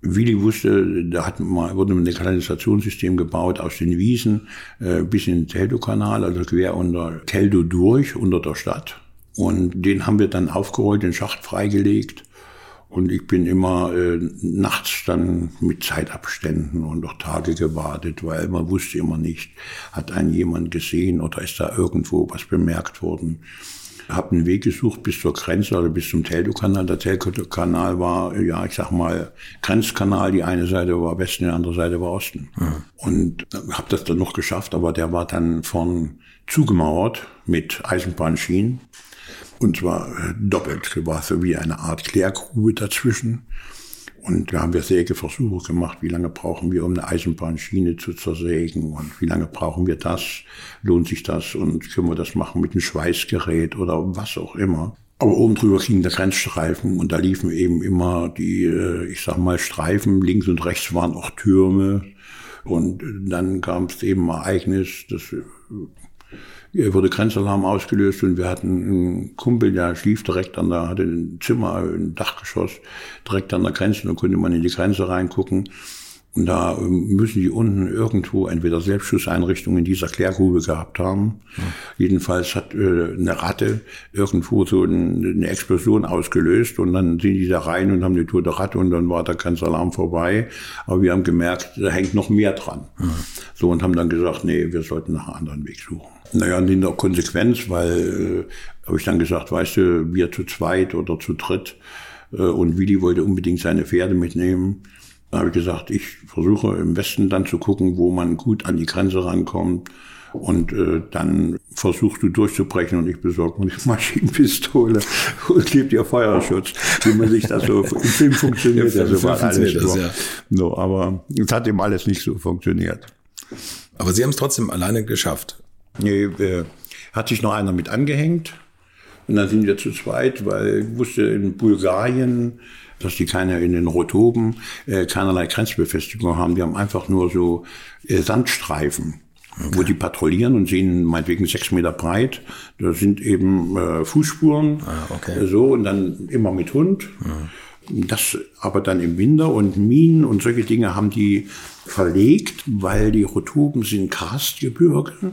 Willi wusste, da hat man, wurde ein Kanalisationssystem gebaut aus den Wiesen äh, bis in den Teldo-Kanal, also quer unter Teldo durch, unter der Stadt. Und den haben wir dann aufgerollt, den Schacht freigelegt. Und ich bin immer äh, nachts dann mit Zeitabständen und auch Tage gewartet, weil man wusste immer nicht, hat einen jemand gesehen oder ist da irgendwo was bemerkt worden habe einen Weg gesucht bis zur Grenze, also bis zum Teltow-Kanal. Der Teltow-Kanal war, ja, ich sag mal, Grenzkanal. Die eine Seite war Westen, die andere Seite war Osten. Mhm. Und habe das dann noch geschafft, aber der war dann vorn zugemauert mit Eisenbahnschienen. Und zwar äh, doppelt. war so wie eine Art Klärgrube dazwischen. Und da haben wir Sägeversuche gemacht. Wie lange brauchen wir, um eine Eisenbahnschiene zu zersägen? Und wie lange brauchen wir das? Lohnt sich das? Und können wir das machen mit einem Schweißgerät oder was auch immer? Aber oben drüber ging der Grenzstreifen und da liefen eben immer die, äh, ich sag mal, Streifen. Links und rechts waren auch Türme. Und dann kam es eben ein Ereignis, das hier wurde Grenzalarm ausgelöst und wir hatten einen Kumpel, der schlief direkt an der, hatte ein Zimmer, ein Dachgeschoss, direkt an der Grenze, da konnte man in die Grenze reingucken. Und da ähm, müssen die unten irgendwo entweder Selbstschusseinrichtungen in dieser Klärgrube gehabt haben. Ja. Jedenfalls hat äh, eine Ratte irgendwo so eine Explosion ausgelöst und dann sind die da rein und haben die tote Ratte und dann war der ganze Alarm vorbei. Aber wir haben gemerkt, da hängt noch mehr dran. Ja. So und haben dann gesagt, nee, wir sollten nach einem anderen Weg suchen. Naja, und in der Konsequenz, weil äh, habe ich dann gesagt, weißt du, wir zu zweit oder zu dritt äh, und Willi wollte unbedingt seine Pferde mitnehmen Da habe ich gesagt, ich versuche im Westen dann zu gucken, wo man gut an die Grenze rankommt. Und äh, dann versuchst du durchzubrechen und ich besorge mir die *laughs* Maschinenpistole und gebe dir Feuerschutz, wie man sich das so *laughs* im Film funktioniert. Ja, so war alles das, ja. no, aber es hat eben alles nicht so funktioniert. Aber Sie haben es trotzdem alleine geschafft. Nee, äh, hat sich noch einer mit angehängt. Und dann sind wir zu zweit, weil ich wusste, in Bulgarien dass die keine in den Rotoben äh, keinerlei Grenzbefestigung haben. Die haben einfach nur so äh, Sandstreifen. Okay. wo die patrouillieren und sehen meinetwegen sechs Meter breit. Da sind eben äh, Fußspuren, ah, okay. so und dann immer mit Hund. Mhm. Das aber dann im Winter und Minen und solche Dinge haben die verlegt, weil die Rotoben sind Karstgebirge. Mhm.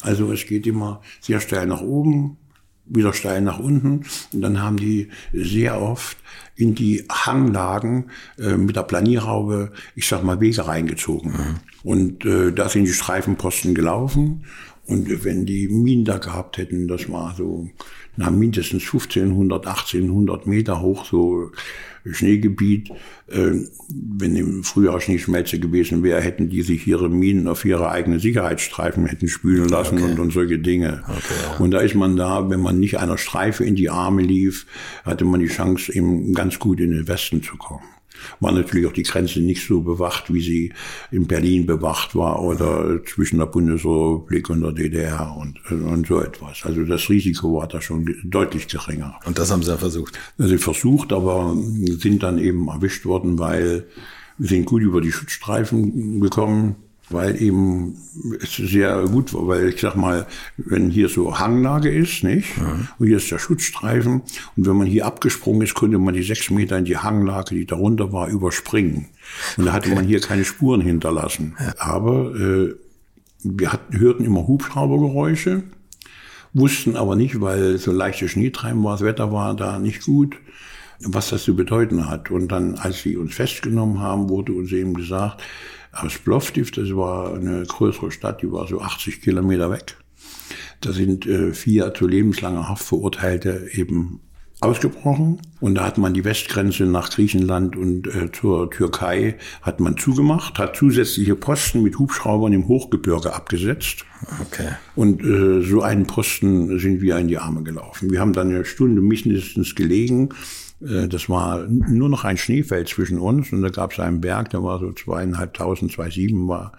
Also es geht immer sehr steil nach oben, wieder steil nach unten. Und dann haben die sehr oft in die Hanglagen äh, mit der Planierhaube, ich sag mal, Wege reingezogen. Mhm. Und äh, da sind die Streifenposten gelaufen. Und wenn die Minen da gehabt hätten, das war so na, mindestens 1500, 1800 Meter hoch, so Schneegebiet. Äh, wenn im Frühjahr Schneeschmelze gewesen wäre, hätten die sich ihre Minen auf ihre eigenen Sicherheitsstreifen hätten spülen lassen okay. und, und solche Dinge. Okay, ja. Und da ist man da, wenn man nicht einer Streife in die Arme lief, hatte man die Chance, eben ganz gut in den Westen zu kommen war natürlich auch die Grenze nicht so bewacht, wie sie in Berlin bewacht war oder zwischen der Bundesrepublik und der DDR und, und so etwas. Also das Risiko war da schon deutlich geringer. Und das haben Sie ja versucht? Also versucht, aber sind dann eben erwischt worden, weil wir sind gut über die Schutzstreifen gekommen weil eben es sehr gut war, weil ich sag mal, wenn hier so Hanglage ist, nicht? Mhm. Und hier ist der Schutzstreifen. Und wenn man hier abgesprungen ist, konnte man die sechs Meter in die Hanglage, die darunter war, überspringen. Und da hatte man hier keine Spuren hinterlassen. Ja. Aber äh, wir hatten, hörten immer Hubschraubergeräusche, wussten aber nicht, weil so leichte Schneetreiben war, das Wetter war da nicht gut was das zu bedeuten hat. Und dann, als sie uns festgenommen haben, wurde uns eben gesagt, aus Plovdiv, das war eine größere Stadt, die war so 80 Kilometer weg. Da sind äh, vier zu lebenslanger Haft verurteilte eben ausgebrochen und da hat man die Westgrenze nach Griechenland und äh, zur Türkei hat man zugemacht, hat zusätzliche Posten mit Hubschraubern im Hochgebirge abgesetzt. Okay. Und äh, so einen Posten sind wir in die Arme gelaufen. Wir haben dann eine Stunde mindestens gelegen das war nur noch ein Schneefeld zwischen uns und da gab es einen Berg, der war so zweieinhalbtausend, zwei sieben war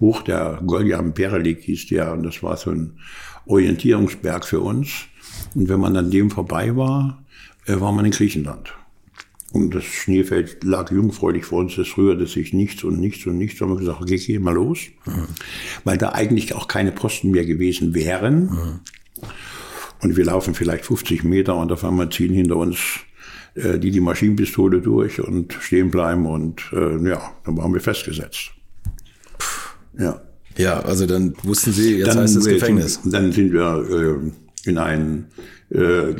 hoch, der Goljam Perelik hieß der und das war so ein Orientierungsberg für uns. Und wenn man an dem vorbei war, äh, war man in Griechenland. Und das Schneefeld lag jungfräulich vor uns, es rührte sich nichts und nichts und nichts. Da haben wir gesagt, okay, geh mal los. Mhm. Weil da eigentlich auch keine Posten mehr gewesen wären. Mhm. Und wir laufen vielleicht 50 Meter und auf einmal ziehen hinter uns äh, die die Maschinenpistole durch und stehen bleiben und äh, ja, dann waren wir festgesetzt. Ja. Ja, also dann wussten Sie, jetzt dann, heißt es Gefängnis. Sind, dann sind wir äh, in ein äh,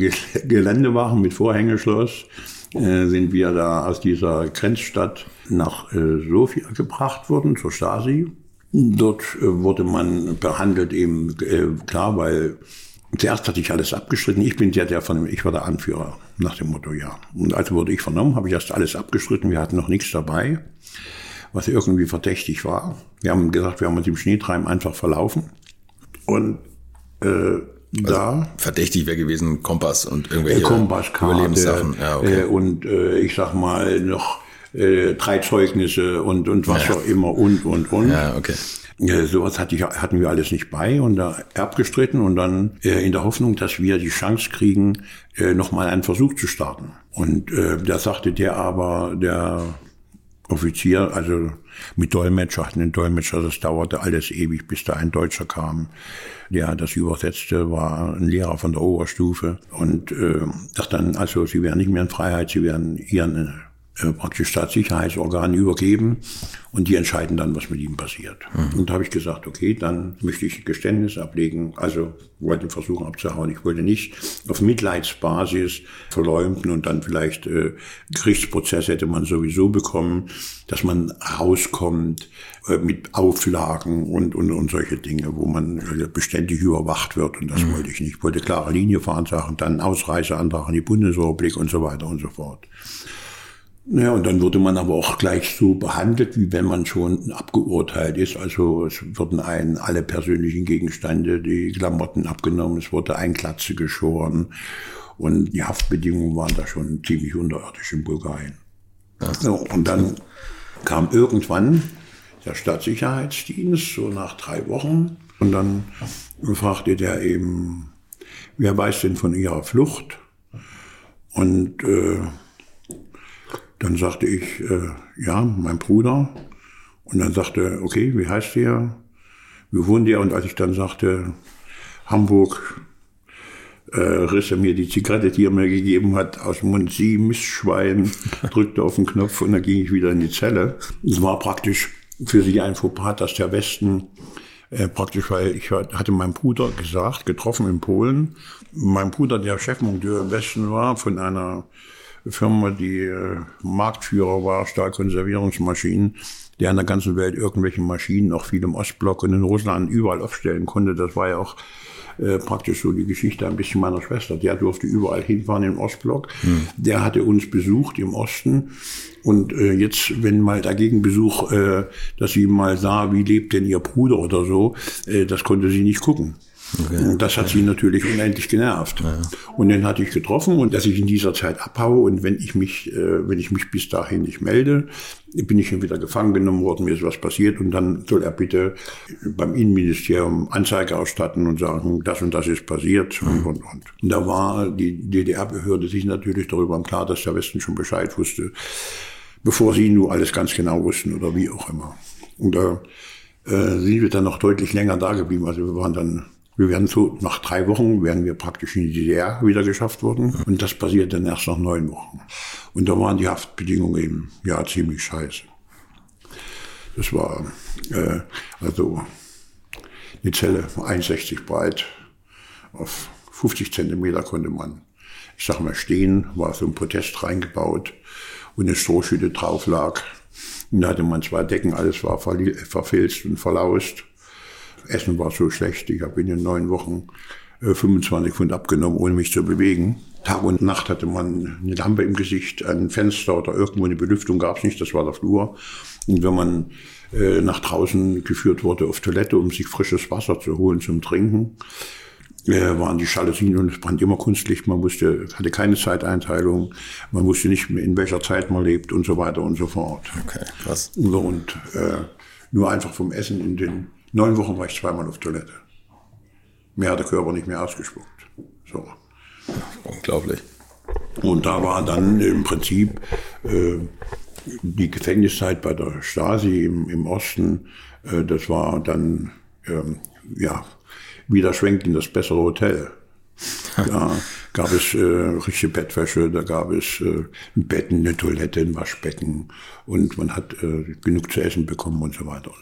Geländewachen mit Vorhängeschloss, äh, sind wir da aus dieser Grenzstadt nach äh, Sofia gebracht worden, zur Stasi. Dort äh, wurde man behandelt eben, äh, klar, weil Zuerst hatte ich alles abgestritten. Ich bin der, der von, ich war der Anführer nach dem Motto, ja. Und also wurde ich vernommen, habe ich erst alles abgestritten. Wir hatten noch nichts dabei, was irgendwie verdächtig war. Wir haben gesagt, wir haben uns im Schneetreiben einfach verlaufen. Und äh, also da. Verdächtig wäre gewesen Kompass und irgendwelche äh, Kompasskarte, Überlebenssachen. Ja, okay. äh, und äh, ich sag mal noch äh, drei Zeugnisse und, und was ja. auch immer und, und, und. Ja, okay. Ja, sowas hatte ich, hatten wir alles nicht bei und da abgestritten und dann äh, in der Hoffnung, dass wir die Chance kriegen, äh, nochmal einen Versuch zu starten. Und äh, da sagte der aber, der Offizier, also mit Dolmetscher, hatten einen Dolmetscher, das dauerte alles ewig, bis da ein Deutscher kam, der das übersetzte, war ein Lehrer von der Oberstufe und äh, sagte dann, also Sie werden nicht mehr in Freiheit, Sie werden Ihren äh, praktisch Staatssicherheitsorganen übergeben und die entscheiden dann, was mit ihm passiert. Mhm. Und da habe ich gesagt, okay, dann möchte ich Geständnis ablegen. Also wollte versuchen abzuhauen. Ich wollte nicht auf Mitleidsbasis verleumden und dann vielleicht äh, Gerichtsprozess hätte man sowieso bekommen, dass man rauskommt äh, mit Auflagen und, und, und solche Dinge, wo man äh, beständig überwacht wird. Und das mhm. wollte ich nicht. Ich wollte klare Linie fahren, sagen, dann Ausreiseantrag an die Bundesrepublik und so weiter und so fort. Ja, und dann wurde man aber auch gleich so behandelt, wie wenn man schon abgeurteilt ist. Also es wurden einen alle persönlichen Gegenstände, die Klamotten abgenommen, es wurde ein Glatze geschoren und die Haftbedingungen waren da schon ziemlich unterirdisch in Bulgarien. Ja, und dann kam irgendwann der Staatssicherheitsdienst, so nach drei Wochen, und dann fragte der eben, wer weiß denn von ihrer Flucht? Und äh, dann sagte ich, äh, ja, mein Bruder. Und dann sagte, okay, wie heißt der? Wie wohnt der? Und als ich dann sagte, Hamburg, äh, riss er mir die Zigarette, die er mir gegeben hat, aus dem Mund. Sie, Mistschwein, *laughs* drückte auf den Knopf und dann ging ich wieder in die Zelle. Es war praktisch für sie ein Fauxpas, dass der Westen äh, praktisch, weil ich hatte meinen Bruder gesagt, getroffen in Polen. Mein Bruder, der Chefmonteur im Westen war, von einer Firma, die äh, Marktführer war, Stahlkonservierungsmaschinen, der in der ganzen Welt irgendwelche Maschinen, auch viel im Ostblock und in Russland überall aufstellen konnte. Das war ja auch äh, praktisch so die Geschichte ein bisschen meiner Schwester. Der durfte überall hinfahren im Ostblock. Hm. Der hatte uns besucht im Osten. Und äh, jetzt, wenn mal dagegen Besuch, äh, dass sie mal sah, wie lebt denn ihr Bruder oder so, äh, das konnte sie nicht gucken. Okay. Und das hat sie natürlich unendlich genervt. Ja. Und den hatte ich getroffen und dass ich in dieser Zeit abhaue und wenn ich mich, äh, wenn ich mich bis dahin nicht melde, bin ich wieder gefangen genommen worden, mir ist was passiert und dann soll er bitte beim Innenministerium Anzeige ausstatten und sagen, das und das ist passiert mhm. und, und, und. Und da war die DDR-Behörde sich natürlich darüber im Klar, dass der Westen schon Bescheid wusste, bevor sie nur alles ganz genau wussten oder wie auch immer. Und da äh, sind wir dann noch deutlich länger da geblieben. Also wir waren dann wir werden so, nach drei Wochen werden wir praktisch in die DDR wieder geschafft worden. Und das passiert dann erst nach neun Wochen. Und da waren die Haftbedingungen eben, ja, ziemlich scheiße. Das war, äh, also, eine Zelle 61 breit. Auf 50 Zentimeter konnte man, ich sag mal, stehen, war so ein Protest reingebaut und eine Strohschütte drauf lag. Und da hatte man zwei Decken, alles war verfilzt und verlaust. Essen war so schlecht. Ich habe in den neun Wochen 25 äh, Pfund abgenommen, ohne mich zu bewegen. Tag und Nacht hatte man eine Lampe im Gesicht, ein Fenster oder irgendwo eine Belüftung gab es nicht, das war der Flur. Und wenn man äh, nach draußen geführt wurde auf Toilette, um sich frisches Wasser zu holen zum Trinken, äh, waren die Jalousien und es brannte immer Kunstlicht. Man wusste, hatte keine Zeiteinteilung, man wusste nicht, in welcher Zeit man lebt und so weiter und so fort. Okay, krass. Und äh, nur einfach vom Essen in den Neun Wochen war ich zweimal auf Toilette. Mehr hat der Körper nicht mehr ausgespuckt. So. Unglaublich. Und da war dann im Prinzip äh, die Gefängniszeit bei der Stasi im, im Osten, äh, das war dann, ähm, ja, wieder schwenkt in das bessere Hotel. *laughs* Da gab es äh, richtige Bettwäsche, da gab es äh, ein Bett, eine Toilette, ein Waschbecken und man hat äh, genug zu essen bekommen und so weiter.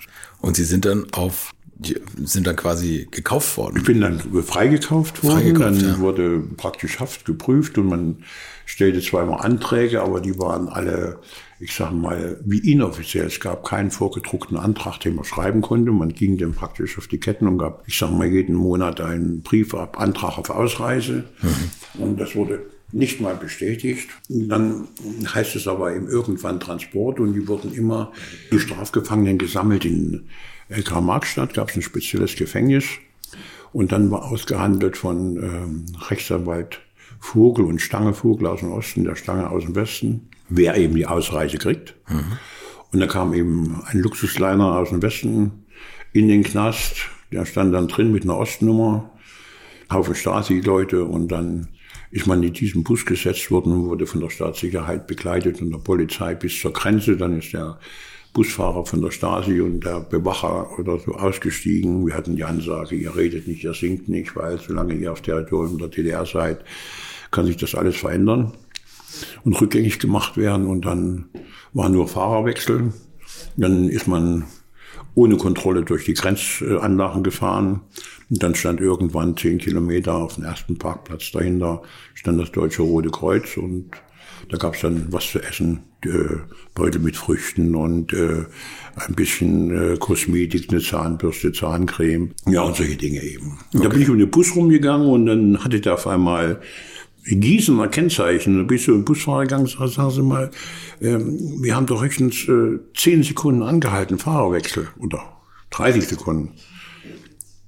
Und Sie sind dann auf sind dann quasi gekauft worden. Ich bin dann freigekauft worden. Freigekauft, dann ja. wurde praktisch Haft geprüft und man stellte zweimal Anträge, aber die waren alle, ich sage mal, wie inoffiziell. Es gab keinen vorgedruckten Antrag, den man schreiben konnte. Man ging dann praktisch auf die Ketten und gab, ich sage mal, jeden Monat einen Brief ab, Antrag auf Ausreise. Mhm. Und das wurde nicht mal bestätigt. Dann heißt es aber eben irgendwann Transport und die wurden immer die Strafgefangenen gesammelt in Karl-Marx-Stadt, gab es ein spezielles Gefängnis und dann war ausgehandelt von ähm, Rechtsanwalt Vogel und Stange Vogel aus dem Osten, der Stange aus dem Westen, wer eben die Ausreise kriegt. Mhm. Und da kam eben ein Luxusliner aus dem Westen in den Knast, der stand dann drin mit einer Ostnummer, Haufen Stasi-Leute und dann ist man in diesen Bus gesetzt worden wurde von der Staatssicherheit begleitet und der Polizei bis zur Grenze. Dann ist der Busfahrer von der Stasi und der Bewacher oder so ausgestiegen. Wir hatten die Ansage, ihr redet nicht, ihr singt nicht, weil solange ihr auf Territorium der DDR seid, kann sich das alles verändern und rückgängig gemacht werden. Und dann war nur Fahrerwechsel. Dann ist man ohne Kontrolle durch die Grenzanlagen gefahren. Und dann stand irgendwann zehn Kilometer auf dem ersten Parkplatz dahinter, stand das Deutsche Rote Kreuz und da gab es dann was zu essen, äh, Beutel mit Früchten und äh, ein bisschen äh, Kosmetik, eine Zahnbürste, Zahncreme, ja und solche Dinge eben. Okay. Da bin ich um den Bus rumgegangen und dann hatte der auf einmal Gießener Kennzeichen. Da bist du im Busfahrer gegangen, sagen Sie mal, ähm, wir haben doch höchstens äh, 10 Sekunden angehalten, Fahrerwechsel. Oder 30 Sekunden.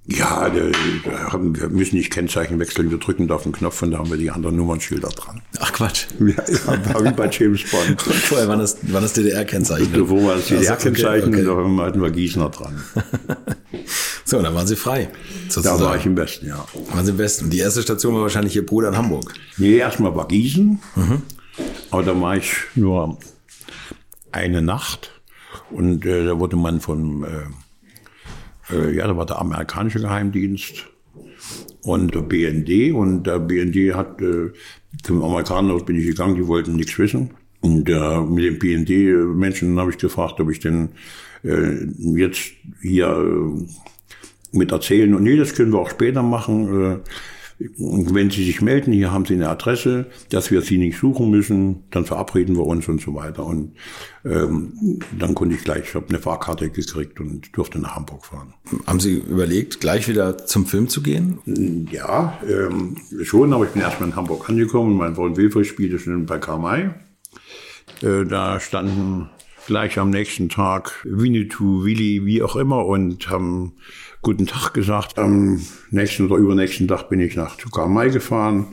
Ja, wir müssen nicht Kennzeichen wechseln, wir drücken da auf den Knopf und da haben wir die anderen Nummernschilder dran. Ach Quatsch. Ja, ja wie bei James Bond. *laughs* Vorher waren das, waren das DDR-Kennzeichen. Wo war das DDR-Kennzeichen okay, okay. und da hatten wir Gießener dran. *laughs* so, dann waren Sie frei. Sozusagen. Da war ich im Westen, ja. Waren Sie im Westen. Die erste Station war wahrscheinlich Ihr Bruder in Hamburg. Nee, erstmal war Gießen. Mhm. Aber da war ich nur eine Nacht und äh, da wurde man von... Äh, äh, ja, da war der amerikanische Geheimdienst und der BND. Und der BND hat, äh, zum Amerikaner bin ich gegangen, die wollten nichts wissen. Und äh, mit den BND-Menschen habe ich gefragt, ob ich denn jetzt hier mit erzählen. Und nee, das können wir auch später machen. Äh, und wenn Sie sich melden, hier haben Sie eine Adresse, dass wir Sie nicht suchen müssen, dann verabreden wir uns und so weiter. Und ähm, dann konnte ich gleich, ich habe eine Fahrkarte gekriegt und durfte nach Hamburg fahren. Haben Sie überlegt, gleich wieder zum Film zu gehen? Ja, ähm, schon, aber ich bin erstmal in Hamburg angekommen. Mein Freund Wilfried spielte schon bei Karl Äh, da standen gleich am nächsten Tag Winnetou, Willi, wie auch immer und haben guten Tag gesagt. Am nächsten oder übernächsten Tag bin ich nach Karl gefahren,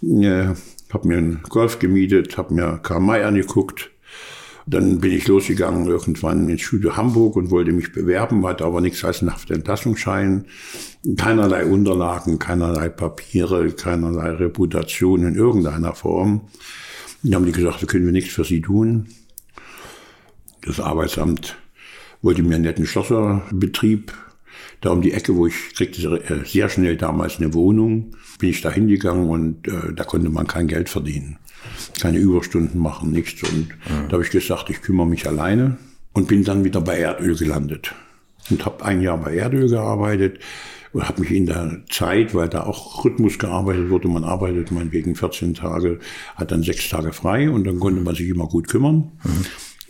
äh, habe mir einen Golf gemietet, habe mir Karl angeguckt. Dann bin ich losgegangen irgendwann ins Studio Hamburg und wollte mich bewerben, hatte aber nichts als einen Haftentlassungsschein, keinerlei Unterlagen, keinerlei Papiere, keinerlei Reputation in irgendeiner Form. Dann haben die gesagt, da können wir nichts für Sie tun. Das Arbeitsamt wollte mir einen netten Schlosserbetrieb da um die Ecke, wo ich kriegte äh, sehr schnell damals eine Wohnung, bin ich da hingegangen und äh, da konnte man kein Geld verdienen. Keine Überstunden machen, nichts. Und ja. da habe ich gesagt, ich kümmere mich alleine und bin dann wieder bei Erdöl gelandet. Und habe ein Jahr bei Erdöl gearbeitet und habe mich in der Zeit, weil da auch Rhythmus gearbeitet wurde, man arbeitet meinetwegen 14 Tage, hat dann sechs Tage frei und dann konnte man sich immer gut kümmern. Mhm.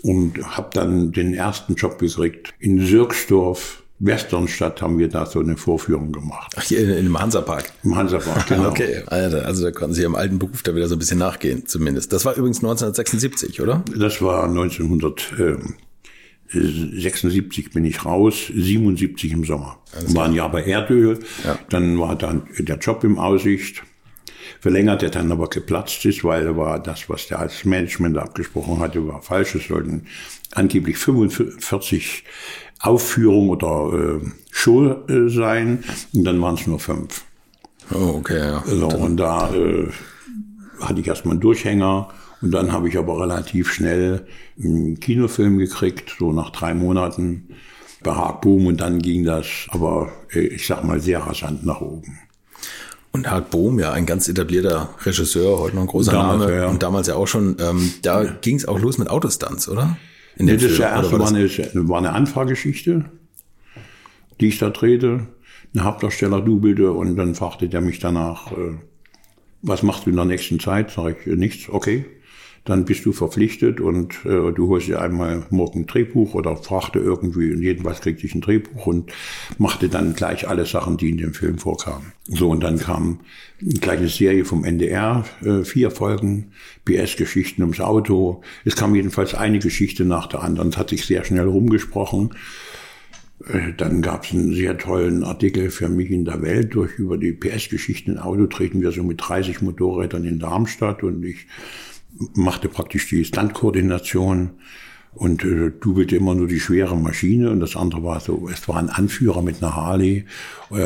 Und habe dann den ersten Job gekriegt in Sirksdorf Westernstadt haben wir da so eine Vorführung gemacht. Ach, hier in, in dem Hansapark? Im Hansapark, *laughs* genau. okay, also da konnten Sie Ihrem alten Beruf da wieder so ein bisschen nachgehen, zumindest. Das war übrigens 1976, oder? Das war 1976 bin ich raus, 77 im Sommer. Alles war ein Jahr bei Erdöl, ja. dann war dann der Job im Aussicht verlängert, der dann aber geplatzt ist, weil war das, was der als Management abgesprochen hatte, war falsch. Es sollten angeblich 45 Aufführung oder äh, Show äh, sein. Und dann waren es nur fünf. Oh, okay. Ja. So, und da äh, hatte ich erstmal einen Durchhänger. Und dann habe ich aber relativ schnell einen Kinofilm gekriegt, so nach drei Monaten bei Hartboom. Und dann ging das aber, äh, ich sag mal, sehr rasant nach oben. Und Hart Bohm, ja, ein ganz etablierter Regisseur, heute noch ein großer damals, Name. Ja. Und damals ja auch schon, ähm, da ja. ging es auch los mit Autostunts, oder? In nee, das Film, erste war, war, eine, war eine Anfahrgeschichte, die ich da drehte. Ein Hauptdarsteller dubelte und dann fragte der mich danach, äh, was machst du in der nächsten Zeit? Sag ich, äh, nichts, okay dann bist du verpflichtet und äh, du holst dir einmal morgen ein Drehbuch oder fragte irgendwie und jedenfalls kriegte ich ein Drehbuch und machte dann gleich alle Sachen, die in dem Film vorkamen. So, und dann kam eine kleine Serie vom NDR, äh, vier Folgen, BS-Geschichten ums Auto. Es kam jedenfalls eine Geschichte nach der anderen. Es hat sich sehr schnell rumgesprochen. Äh, dann gab es einen sehr tollen Artikel für mich in der Welt durch über die PS-Geschichten im Auto. Treten wir so mit 30 Motorrädern in Darmstadt und ich machte praktisch die Standkoordination und äh, dubelte immer nur die schwere Maschine und das andere war so, es war ein Anführer mit einer Harley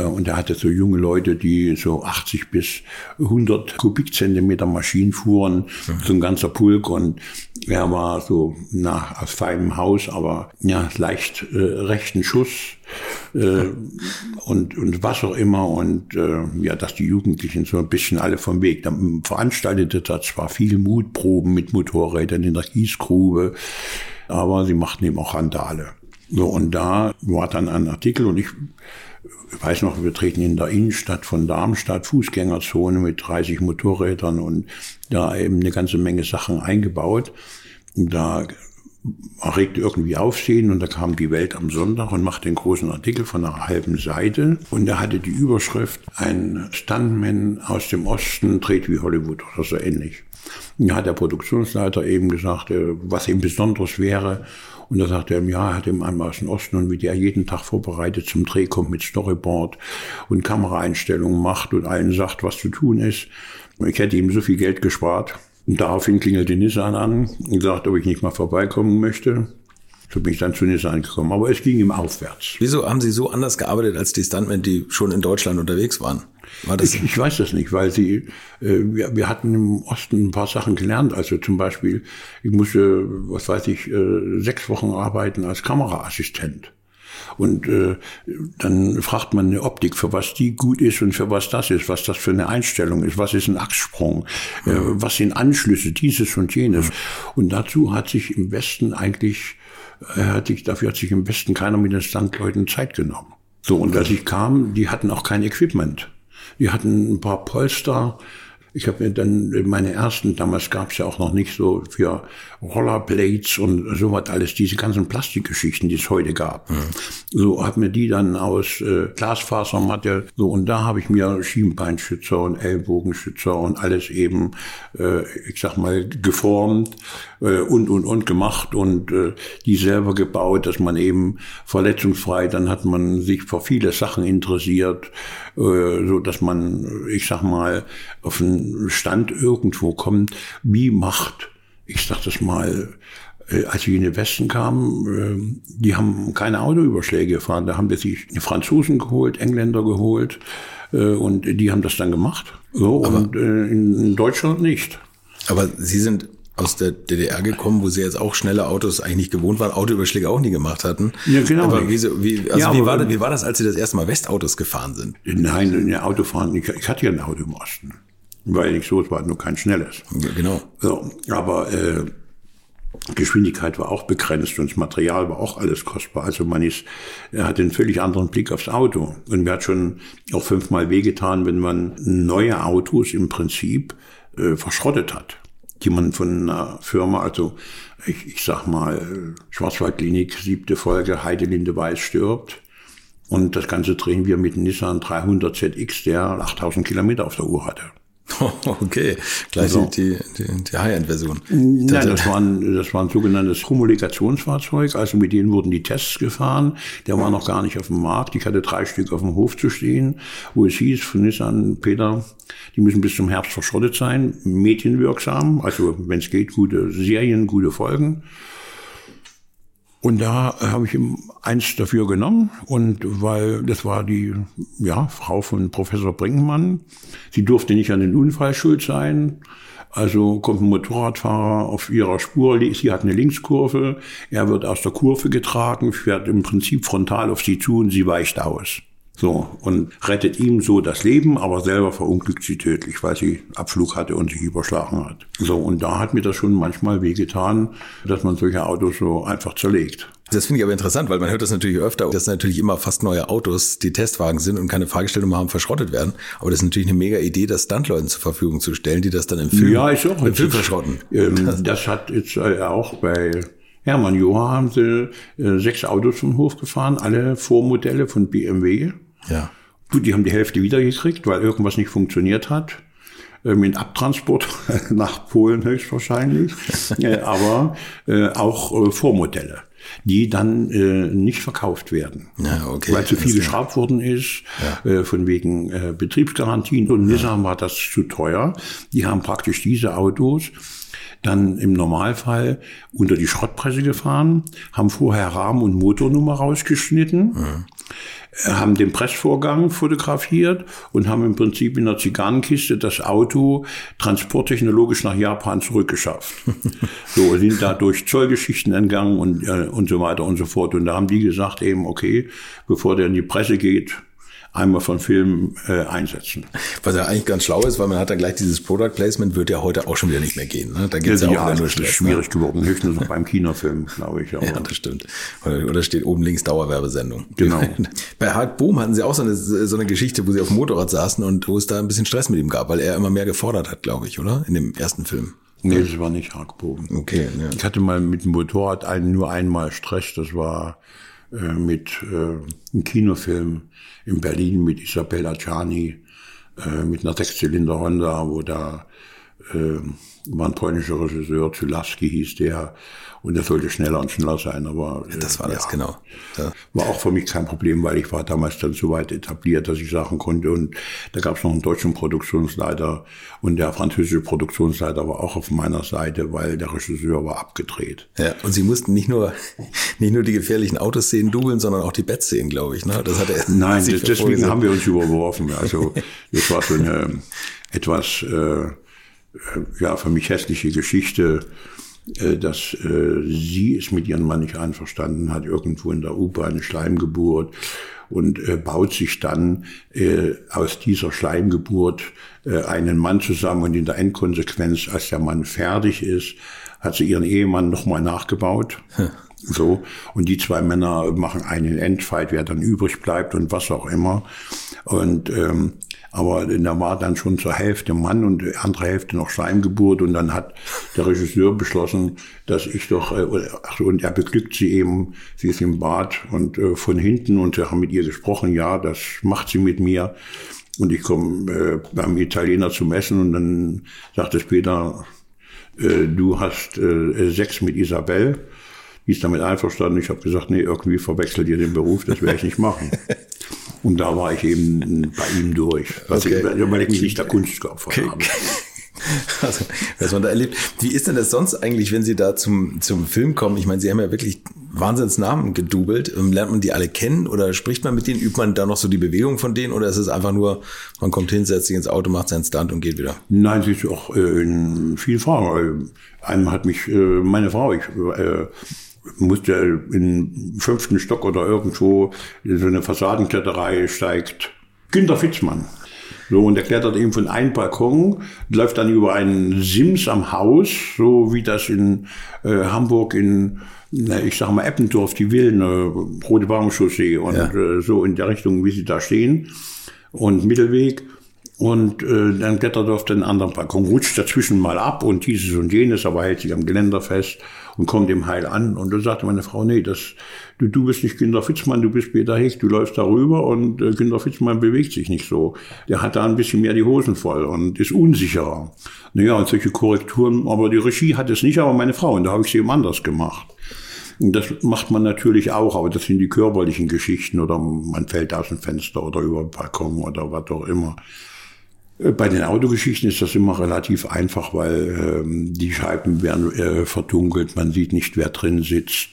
und er hatte so junge Leute, die so 80 bis 100 Kubikzentimeter Maschinen fuhren, mhm. so ein ganzer Pulk und er war so nach aus feinem Haus, aber ja leicht äh, rechten Schuss äh, und und was auch immer und äh, ja, dass die Jugendlichen so ein bisschen alle vom Weg. Dann veranstaltete da zwar viel Mutproben mit Motorrädern in der Gießgrube aber sie machten eben auch Randale. So, und da war dann ein Artikel und ich weiß noch, wir treten in der Innenstadt von Darmstadt, Fußgängerzone mit 30 Motorrädern und da eben eine ganze Menge Sachen eingebaut. Da erregte irgendwie Aufsehen und da kam die Welt am Sonntag und machte einen großen Artikel von einer halben Seite und er hatte die Überschrift, ein Stuntman aus dem Osten dreht wie Hollywood oder so ähnlich. Und da hat der Produktionsleiter eben gesagt, äh, was ihm besonders wäre und da sagte er, ja, er hat aus dem Osten und wie der jeden Tag vorbereitet zum Dreh kommt mit Storyboard und Kameraeinstellungen macht und allen sagt, was zu tun ist. Ich hätte ihm so viel Geld gespart. Und daraufhin klingelte Nissan an und sagte, ob ich nicht mal vorbeikommen möchte. So bin ich dann zu Nissan gekommen. Aber es ging ihm aufwärts. Wieso haben Sie so anders gearbeitet als die Stuntmen, die schon in Deutschland unterwegs waren? Ich, ich weiß das nicht, weil sie, äh, wir, wir hatten im Osten ein paar Sachen gelernt. Also zum Beispiel, ich musste, was weiß ich, äh, sechs Wochen arbeiten als Kameraassistent. Und äh, dann fragt man eine Optik, für was die gut ist und für was das ist, was das für eine Einstellung ist, was ist ein Achssprung, äh, was sind Anschlüsse, dieses und jenes. Und dazu hat sich im Westen eigentlich, äh, hat sich, dafür hat sich im Westen keiner mit den Standleuten Zeit genommen. So, und als ich kam, die hatten auch kein Equipment. Die hatten ein paar Polster, ich habe mir dann meine ersten, damals gab es ja auch noch nicht so für Rollerblades und so was alles, diese ganzen Plastikgeschichten, die es heute gab. Mhm. So habe mir die dann aus äh, Glasfasermatte, so und da habe ich mir Schienbeinschützer und Ellbogenschützer und alles eben, äh, ich sag mal, geformt äh, und und und gemacht und äh, die selber gebaut, dass man eben verletzungsfrei, dann hat man sich für viele Sachen interessiert, äh, so dass man, ich sag mal, auf einen Stand irgendwo kommt, wie macht ich sag das mal, äh, als ich in den Westen kam, äh, die haben keine Autoüberschläge gefahren. Da haben die sich Franzosen geholt, Engländer geholt äh, und die haben das dann gemacht. So, aber, und in Deutschland nicht. Aber Sie sind aus der DDR gekommen, wo sie jetzt auch schnelle Autos eigentlich nicht gewohnt waren, Autoüberschläge auch nie gemacht hatten. Ja, genau. Aber wie, wie, also ja, wie, war, das, wie war das, als Sie das erste Mal Westautos gefahren sind? Nein, Autofahren, ich, ich hatte ja ein Auto im Osten weil nicht so, es war nur kein schnelles. Ja, genau. So, aber äh, Geschwindigkeit war auch begrenzt und das Material war auch alles kostbar. Also man ist, er hat einen völlig anderen Blick aufs Auto. Und mir hat schon auch fünfmal wehgetan, wenn man neue Autos im Prinzip äh, verschrottet hat, die man von einer Firma, also ich, ich sag mal, Schwarzwaldklinik, siebte Folge, Heidelinde Weiß stirbt. Und das Ganze drehen wir mit Nissan 300 ZX, der 8000 Kilometer auf der Uhr hatte. *laughs* Okay, gleich also, die, die, die High-End-Version. Nein, das war, ein, das war ein sogenanntes Kommunikationsfahrzeug, also mit denen wurden die Tests gefahren. Der war noch gar nicht auf dem Markt. Ich hatte drei Stück auf dem Hof zu stehen, wo es hieß von Nissan, Peter, die müssen bis zum Herbst verschrottet sein, medienwirksam, also wenn es geht, gute Serien, gute Folgen. Und da habe ich ihm eins dafür genommen und weil das war die ja, Frau von Professor Brinkmann. Sie durfte nicht an den Unfall schuld sein. Also kommt ein Motorradfahrer auf ihrer Spur, sie hat eine Linkskurve, er wird aus der Kurve getragen, fährt im Prinzip frontal auf sie zu und sie weicht aus. So, und rettet ihm so das Leben, aber selber verunglückt sie tödlich, weil sie Abflug hatte und sich überschlagen hat. So, und da hat mir das schon manchmal wehgetan, dass man solche Autos so einfach zerlegt. Das finde ich aber interessant, weil man hört das natürlich öfter, dass natürlich immer fast neue Autos, die Testwagen sind und keine Fahrgestellnummer haben, verschrottet werden. Aber das ist natürlich eine mega Idee, das Stuntleuten zur Verfügung zu stellen, die das dann im Film, ja, im Film verschrotten. Ähm, *laughs* das hat jetzt äh, auch bei Hermann Joha haben sie äh, sechs Autos vom Hof gefahren, alle Vormodelle von BMW. Ja. Gut, die haben die Hälfte wiedergekriegt, weil irgendwas nicht funktioniert hat. Äh, mit Abtransport *laughs* nach Polen höchstwahrscheinlich. *laughs* Aber äh, auch äh, Vormodelle die dann äh, nicht verkauft werden, ja, okay. weil zu viel geschraubt worden ist, ja. äh, von wegen äh, Betriebsgarantien. Und Nissan war das zu teuer. Die haben praktisch diese Autos dann im Normalfall unter die Schrottpresse gefahren, haben vorher Rahmen und Motornummer rausgeschnitten. Haben den Pressvorgang fotografiert und haben im Prinzip in der Zigarrenkiste das Auto transporttechnologisch nach Japan zurückgeschafft. *laughs* so sind dadurch Zollgeschichten entgangen und, äh, und so weiter und so fort. Und da haben die gesagt eben, okay, bevor der in die Presse geht, einmal von Film äh, einsetzen. Was ja eigentlich ganz schlau ist, weil man hat dann gleich dieses Product Placement, wird ja heute auch schon wieder nicht mehr gehen. Ne? Da geht es ja, ja, auch wieder nur Stress. ist schwierig ne? geworden, höchstens noch beim Kinofilm, glaube ich. *laughs* Aber. Ja, das stimmt. Oder steht oben links Dauerwerbesendung. Genau. *laughs* Bei Hark Boom hatten sie auch so eine, so eine Geschichte, wo sie auf dem Motorrad saßen und wo es da ein bisschen Stress mit ihm gab, weil er immer mehr gefordert hat, glaube ich, oder? In dem ersten Film. Nee, das war nicht Hackbogen. Okay, ja. Ich hatte mal mit dem Motorrad einen, nur einmal Stress. Das war mit äh, einem Kinofilm in Berlin mit Isabella Gianni, äh, mit einer Sechszylinder Honda, wo da äh, war ein polnischer Regisseur, Zulaski hieß der, und der sollte schneller und schneller sein, aber äh, das war das ja, genau. Ja. War auch für mich kein Problem, weil ich war damals dann so weit etabliert, dass ich sagen konnte. Und da gab es noch einen deutschen Produktionsleiter und der französische Produktionsleiter war auch auf meiner Seite, weil der Regisseur war abgedreht. Ja, und Sie mussten nicht nur *laughs* nicht nur die gefährlichen Autoszenen dubeln, sondern auch die Bettszenen, glaube ich. Ne? Das hat er Nein, das, deswegen haben wir uns überworfen. Also das war so eine *laughs* etwas äh, ja für mich hässliche Geschichte äh, dass äh, sie ist mit ihrem Mann nicht einverstanden, hat irgendwo in der U-Bahn eine Schleimgeburt und äh, baut sich dann aus dieser Schleimgeburt einen Mann zusammen und in der Endkonsequenz, als der Mann fertig ist, hat sie ihren Ehemann nochmal nachgebaut. Hm. So. Und die zwei Männer machen einen Endfight, wer dann übrig bleibt und was auch immer. Und ähm, aber da war dann schon zur Hälfte Mann und die andere Hälfte noch Schleimgeburt und dann hat der Regisseur beschlossen, dass ich doch, äh, ach, und er beglückt sie eben, sie ist im Bad und äh, von hinten und wir haben mit ihr gesprochen, ja, das macht sie mit mir. Und ich komme äh, beim Italiener zum Essen und dann sagt es Peter, äh, du hast äh, Sex mit Isabel. Ist damit einverstanden. Ich habe gesagt, nee, irgendwie verwechselt ihr den Beruf, das werde ich nicht machen. *laughs* Und da war ich eben bei ihm durch, was okay. ich, weil ich mich nicht der Kunst geopfert okay. habe. *laughs* Also, was man da erlebt. Wie ist denn das sonst eigentlich, wenn Sie da zum, zum Film kommen? Ich meine, Sie haben ja wirklich Wahnsinnsnamen gedubelt. Ähm, lernt man die alle kennen oder spricht man mit denen? Übt man da noch so die Bewegung von denen oder ist es einfach nur, man kommt hin, setzt sich ins Auto, macht seinen Stunt und geht wieder? Nein, sie ist auch äh, in vielen Fragen. Einmal hat mich äh, meine Frau, ich äh, musste im fünften Stock oder irgendwo in so eine Fassadenkletterei steigt Günter Fitzmann. So, und er klettert eben von einem Balkon, läuft dann über einen Sims am Haus, so wie das in äh, Hamburg in, na, ich sag mal, Eppendorf, die Villen, äh, Rote Baumchaussee und ja. äh, so in der Richtung, wie sie da stehen. Und Mittelweg. Und äh, dann klettert er auf den anderen Balkon, rutscht dazwischen mal ab und dieses und jenes, aber hält sich am Geländer fest und kommt im Heil an. Und da sagte meine Frau, nee, das, du, du bist nicht Günter Fitzmann, du bist Peter Hecht, du läufst darüber und äh, Günter Fitzmann bewegt sich nicht so. Der hat da ein bisschen mehr die Hosen voll und ist unsicherer. Naja, und solche Korrekturen, aber die Regie hat es nicht, aber meine Frau, und da habe ich sie eben anders gemacht. Und das macht man natürlich auch, aber das sind die körperlichen Geschichten oder man fällt aus dem Fenster oder über den Balkon oder was auch immer. Äh, bei den Autogeschichten ist das immer relativ einfach, weil ähm, die Scheiben werden äh, verdunkelt, man sieht nicht, wer drin sitzt.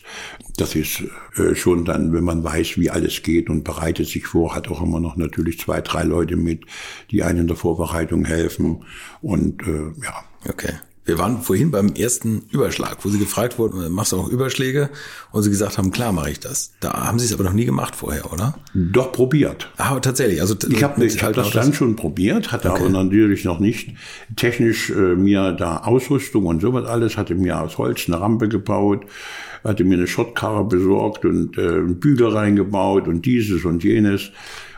Das ist äh, schon dann, wenn man weiß, wie alles geht und bereitet sich vor, hat auch immer noch natürlich zwei, drei Leute mit, die einen in der Vorbereitung helfen. Und äh, ja. Okay. Wir waren vorhin beim ersten Überschlag, wo Sie gefragt wurden, machst du auch Überschläge? Und Sie gesagt haben, klar mache ich das. Da haben Sie es aber noch nie gemacht vorher, oder? Doch probiert. Ah, tatsächlich. Also ich habe ich hab das dann schon probiert, hatte okay. aber natürlich noch nicht technisch äh, mir da Ausrüstung und sowas alles, hatte mir aus Holz eine Rampe gebaut, hatte mir eine Schrottkarre besorgt und äh, Bügel reingebaut und dieses und jenes.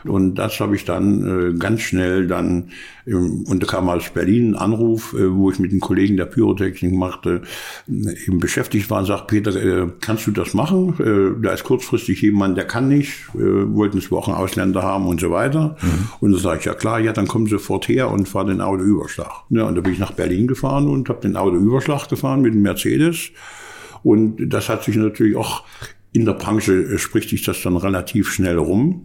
Und das habe ich dann äh, ganz schnell dann, ähm, und da kam aus Berlin ein Anruf, äh, wo ich mit den Kollegen der Pyrotechnik machte, äh, eben beschäftigt war und sagt, Peter, äh, kannst du das machen? Äh, da ist kurzfristig jemand, der kann nicht, äh, wollten es Wochen Ausländer haben und so weiter. Mhm. Und da sage ich, ja klar, ja, dann komm sofort her und fahr den Autoüberschlag. Ja, und da bin ich nach Berlin gefahren und habe den Autoüberschlag gefahren mit dem Mercedes. Und das hat sich natürlich auch in der Branche äh, spricht sich das dann relativ schnell rum.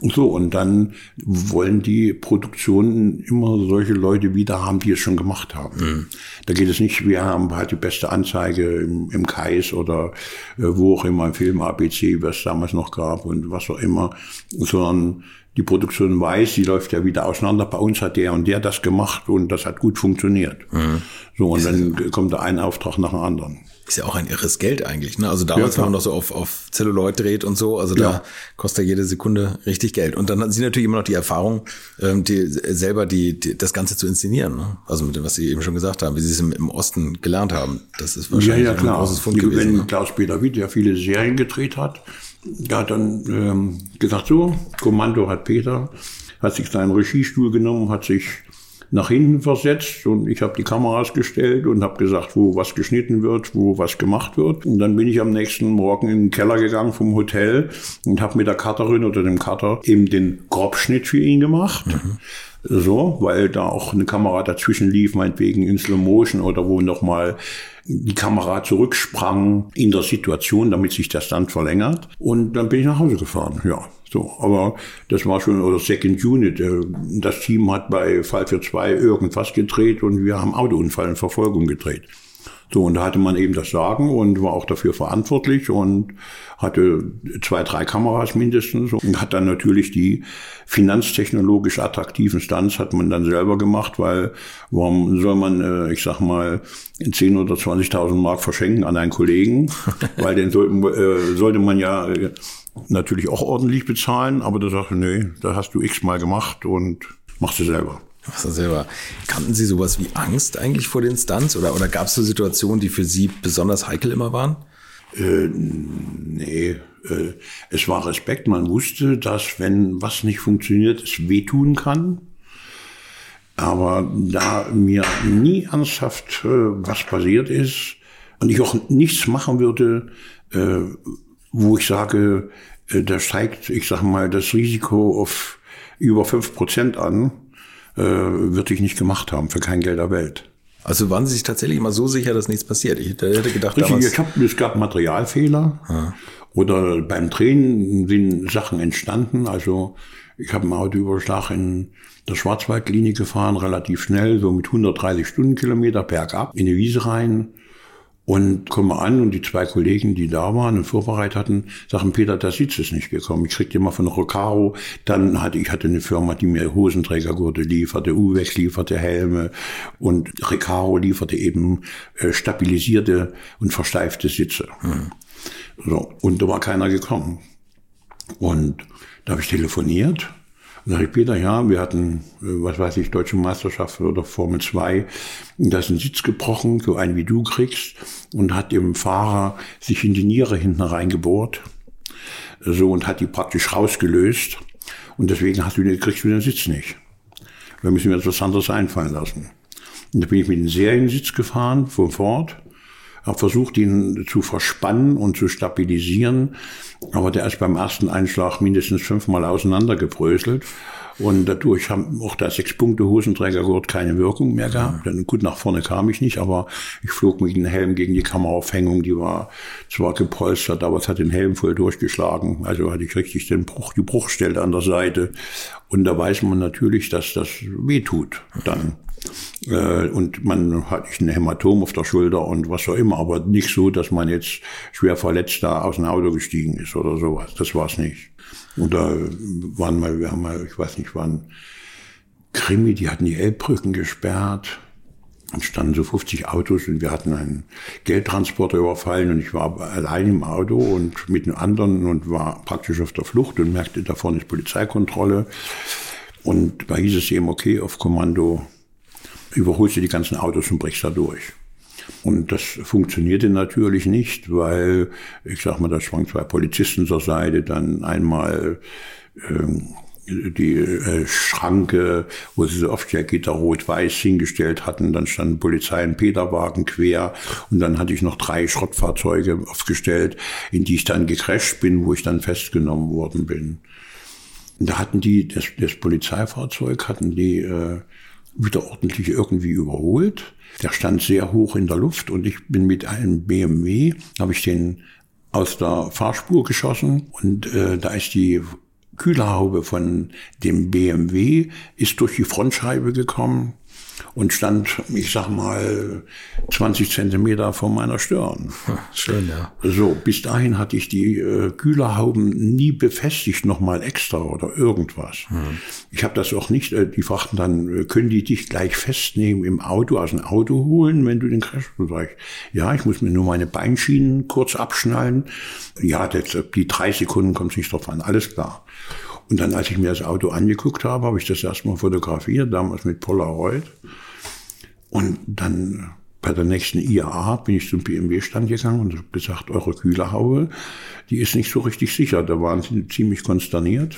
So, und dann wollen die Produktionen immer solche Leute wieder haben, die es schon gemacht haben. Mhm. Da geht es nicht, wir haben halt die beste Anzeige im, im Kais oder äh, wo auch immer im Film ABC, was es damals noch gab und was auch immer, sondern die Produktion weiß, sie läuft ja wieder auseinander. Bei uns hat der und der das gemacht und das hat gut funktioniert. Mhm. So, und dann kommt da ein Auftrag nach dem anderen. Ist ja auch ein irres Geld eigentlich. Ne? Also damals, ja, wenn man noch so auf, auf Celluloid dreht und so, also ja. da kostet ja jede Sekunde richtig Geld. Und dann hatten Sie natürlich immer noch die Erfahrung, ähm, die, selber die, die, das Ganze zu inszenieren. Ne? Also mit dem, was Sie eben schon gesagt haben, wie Sie es im, im Osten gelernt haben. Das ist wahrscheinlich ja, ja, klar. ein großes Fund gewesen. Wenn ne? Klaus-Peter Witt ja viele Serien gedreht hat, der hat dann ähm, gesagt, so, Kommando hat Peter, hat sich seinen Regiestuhl genommen, hat sich nach hinten versetzt und ich habe die Kameras gestellt und habe gesagt, wo was geschnitten wird, wo was gemacht wird. Und dann bin ich am nächsten Morgen in den Keller gegangen vom Hotel und habe mit der Cutterin oder dem Cutter eben den Grobschnitt für ihn gemacht. Mhm. So, weil da auch eine Kamera dazwischen lief, meinetwegen in Slow Motion oder wo nochmal die Kamera zurücksprang in der Situation, damit sich das dann verlängert. Und dann bin ich nach Hause gefahren, ja. So, aber das war schon, oder Second Unit. Äh, das Team hat bei Fall für zwei irgendwas gedreht und wir haben Autounfall in Verfolgung gedreht. So, und da hatte man eben das Sagen und war auch dafür verantwortlich und hatte zwei, drei Kameras mindestens und hat dann natürlich die finanztechnologisch attraktiven Stunts hat man dann selber gemacht, weil warum soll man, äh, ich sag mal, 10 oder 20.000 Mark verschenken an einen Kollegen, *laughs* weil den sollten, äh, sollte man ja äh, natürlich auch ordentlich bezahlen, aber da sagte, nee, da hast du x-mal gemacht und machst du selber. Machst du selber. Kannten Sie sowas wie Angst eigentlich vor den Stunts oder, oder gab es so Situationen, die für Sie besonders heikel immer waren? Äh, nee, äh, es war Respekt. Man wusste, dass wenn was nicht funktioniert, es wehtun kann. Aber da mir nie ernsthaft äh, was passiert ist und ich auch nichts machen würde, äh, wo ich sage, äh, da steigt, ich sag mal, das Risiko auf über fünf Prozent an, äh, würde ich nicht gemacht haben, für kein Geld der Welt. Also waren Sie sich tatsächlich immer so sicher, dass nichts passiert? Ich hätte gedacht, Richtig, damals ich hab, es gab Materialfehler ah. oder beim Drehen sind Sachen entstanden. Also ich habe einen Autoüberschlag in der Schwarzwaldlinie gefahren, relativ schnell, so mit 130 Stundenkilometer bergab in die Wiese rein. Und komme an und die zwei Kollegen, die da waren und vorbereitet hatten, sagen, Peter, der Sitz ist nicht gekommen. Ich kriegte immer von Rocaro. Dann hatte ich hatte eine Firma, die mir Hosenträgergurte lieferte, Uwex lieferte Helme und Recaro lieferte eben äh, stabilisierte und versteifte Sitze. Mhm. So, und da war keiner gekommen. Und da habe ich telefoniert Sag ich, Peter, ja, wir hatten, äh, was weiß ich, Deutsche Meisterschaft oder Formel 2, da ist ein Sitz gebrochen, so einen wie du kriegst, und hat dem Fahrer sich in die Niere hinten reingebohrt, so, und hat die praktisch rausgelöst, und deswegen hast du, kriegst du den Sitz nicht. Wir müssen mir etwas anderes einfallen lassen. Und da bin ich mit dem Seriensitz gefahren, von Ford, habe versucht, ihn zu verspannen und zu stabilisieren. Aber der ist beim ersten Einschlag mindestens fünfmal auseinandergebröselt. Und dadurch haben auch der Sechs-Punkte-Hosenträgergurt keine Wirkung mehr gehabt. Denn gut, nach vorne kam ich nicht, aber ich flog mit dem Helm gegen die Kameraaufhängung. Die war zwar gepolstert, aber es hat den Helm voll durchgeschlagen. Also hatte ich richtig den Bruch, die Bruchstelle an der Seite. Und da weiß man natürlich, dass das weh tut dann. Äh, und man hatte ein Hämatom auf der Schulter und was auch immer, aber nicht so, dass man jetzt schwer verletzt da aus dem Auto gestiegen ist oder sowas. Das war es nicht. Und da waren mal, wir haben mal, ich weiß nicht, waren Krimi, die hatten die Elbbrücken gesperrt. Und standen so 50 Autos und wir hatten einen Geldtransporter überfallen und ich war allein im Auto und mit einem anderen und war praktisch auf der Flucht und merkte, da vorne ist Polizeikontrolle. Und da hieß es eben, okay, auf Kommando überholst du die ganzen Autos und brichst da durch. Und das funktionierte natürlich nicht, weil, ich sag mal, da schwangen zwei Polizisten zur Seite, dann einmal ähm, die äh, Schranke, wo sie so Aufstellgitter rot-weiß hingestellt hatten. Dann stand Polizei in Peterwagen quer und dann hatte ich noch drei Schrottfahrzeuge aufgestellt, in die ich dann gecrasht bin, wo ich dann festgenommen worden bin. Und da hatten die, das, das Polizeifahrzeug hatten die äh, wieder ordentlich irgendwie überholt. Der stand sehr hoch in der Luft und ich bin mit einem BMW, habe ich den aus der Fahrspur geschossen und äh, da ist die Kühlerhaube von dem BMW ist durch die Frontscheibe gekommen und stand, ich sag mal, 20 Zentimeter vor meiner Stirn. Schön, ja. So, bis dahin hatte ich die äh, Kühlerhauben nie befestigt, nochmal extra oder irgendwas. Hm. Ich habe das auch nicht, äh, die fragten dann, äh, können die dich gleich festnehmen im Auto, aus dem Auto holen, wenn du den Crash sag Ja, ich muss mir nur meine Beinschienen kurz abschnallen. Ja, das, die drei Sekunden kommt nicht drauf an, alles klar. Und dann, als ich mir das Auto angeguckt habe, habe ich das erstmal fotografiert, damals mit Polaroid. Und dann bei der nächsten IAA bin ich zum BMW-Stand gegangen und habe gesagt, eure Kühlerhaube, die ist nicht so richtig sicher. Da waren sie ziemlich konsterniert.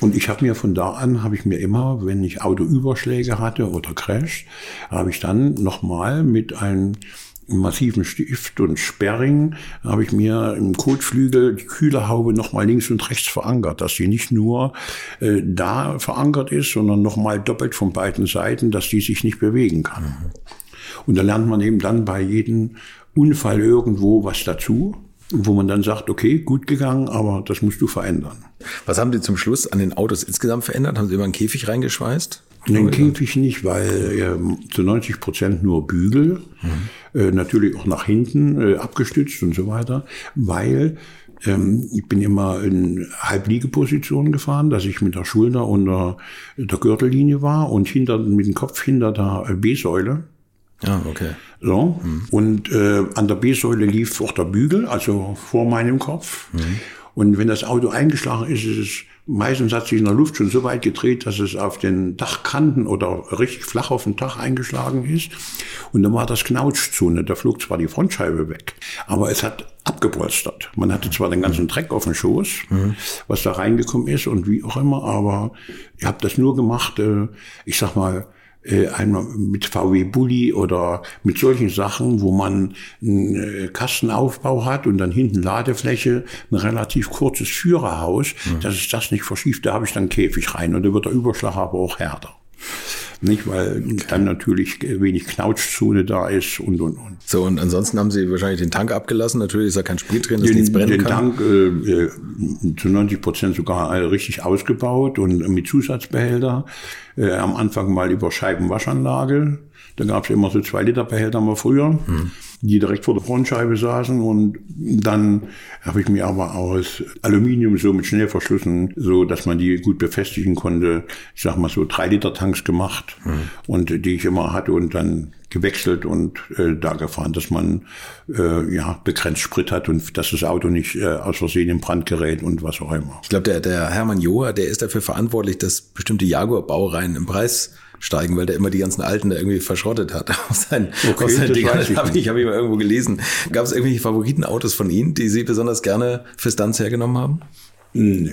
Und ich habe mir von da an, habe ich mir immer, wenn ich Autoüberschläge hatte oder Crash, habe ich dann nochmal mit einem massiven Stift und Sperring habe ich mir im Kotflügel die Kühlerhaube nochmal links und rechts verankert, dass sie nicht nur äh, da verankert ist, sondern nochmal doppelt von beiden Seiten, dass die sich nicht bewegen kann. Und da lernt man eben dann bei jedem Unfall irgendwo was dazu wo man dann sagt, okay, gut gegangen, aber das musst du verändern. Was haben Sie zum Schluss an den Autos insgesamt verändert? Haben Sie immer einen Käfig reingeschweißt? Den Käfig nicht, weil äh, zu 90 Prozent nur Bügel, mhm. äh, natürlich auch nach hinten äh, abgestützt und so weiter, weil ähm, ich bin immer in Halbliegeposition gefahren, dass ich mit der Schulter unter der Gürtellinie war und hinter, mit dem Kopf hinter der B-Säule. Ah, okay. So. Mhm. Und äh, an der B-Säule lief auch der Bügel, also vor meinem Kopf. Mhm. Und wenn das Auto eingeschlagen ist, ist es meistens hat sich in der Luft schon so weit gedreht, dass es auf den Dachkanten oder richtig flach auf dem Dach eingeschlagen ist. Und dann war das Knautschzone. Da flog zwar die Frontscheibe weg, aber es hat abgepolstert. Man hatte zwar den ganzen Dreck auf dem Schoß, was da reingekommen ist und wie auch immer, aber ich habe das nur gemacht, äh, ich sag mal, einmal mit VW Bulli oder mit solchen Sachen, wo man einen äh, Kastenaufbau hat und dann hinten Ladefläche, ein relativ kurzes Führerhaus, mhm. dass es das nicht verschiebt, da habe ich dann Käfig rein und da wird der Überschlag aber auch härter. Nicht, weil okay. dann natürlich wenig Knautschzone da ist und, und, und. So, und ansonsten haben Sie wahrscheinlich den Tank abgelassen. Natürlich ist da kein Sprit drin, dass den, nichts brennen den kann. Den Tank äh, äh zu 90 Prozent sogar richtig ausgebaut und mit Zusatzbehälter. Äh, am Anfang mal über Scheibenwaschanlage. Da gab es immer so zwei Liter Behälter mal früher. Mhm die direkt vor der Frontscheibe saßen. Und dann habe ich mir aber aus Aluminium so mit Schnellverschlüssen, so dass man die gut befestigen konnte, ich sag mal so drei Liter Tanks gemacht mhm. und die ich immer hatte und dann gewechselt und äh, da gefahren, dass man äh, ja begrenzt Sprit hat und dass das Auto nicht äh, aus Versehen in Brand gerät und was auch immer. Ich glaube, der, der Hermann Joa, der ist dafür verantwortlich, dass bestimmte Jaguar-Baureihen im Preis steigen, weil der immer die ganzen Alten da irgendwie verschrottet hat *laughs* aus seinen, okay, aus seinen Dingern. Ich *laughs* habe ich, hab ich mal irgendwo gelesen. Gab es irgendwelche Favoritenautos von Ihnen, die Sie besonders gerne für Stunts hergenommen haben? Nö.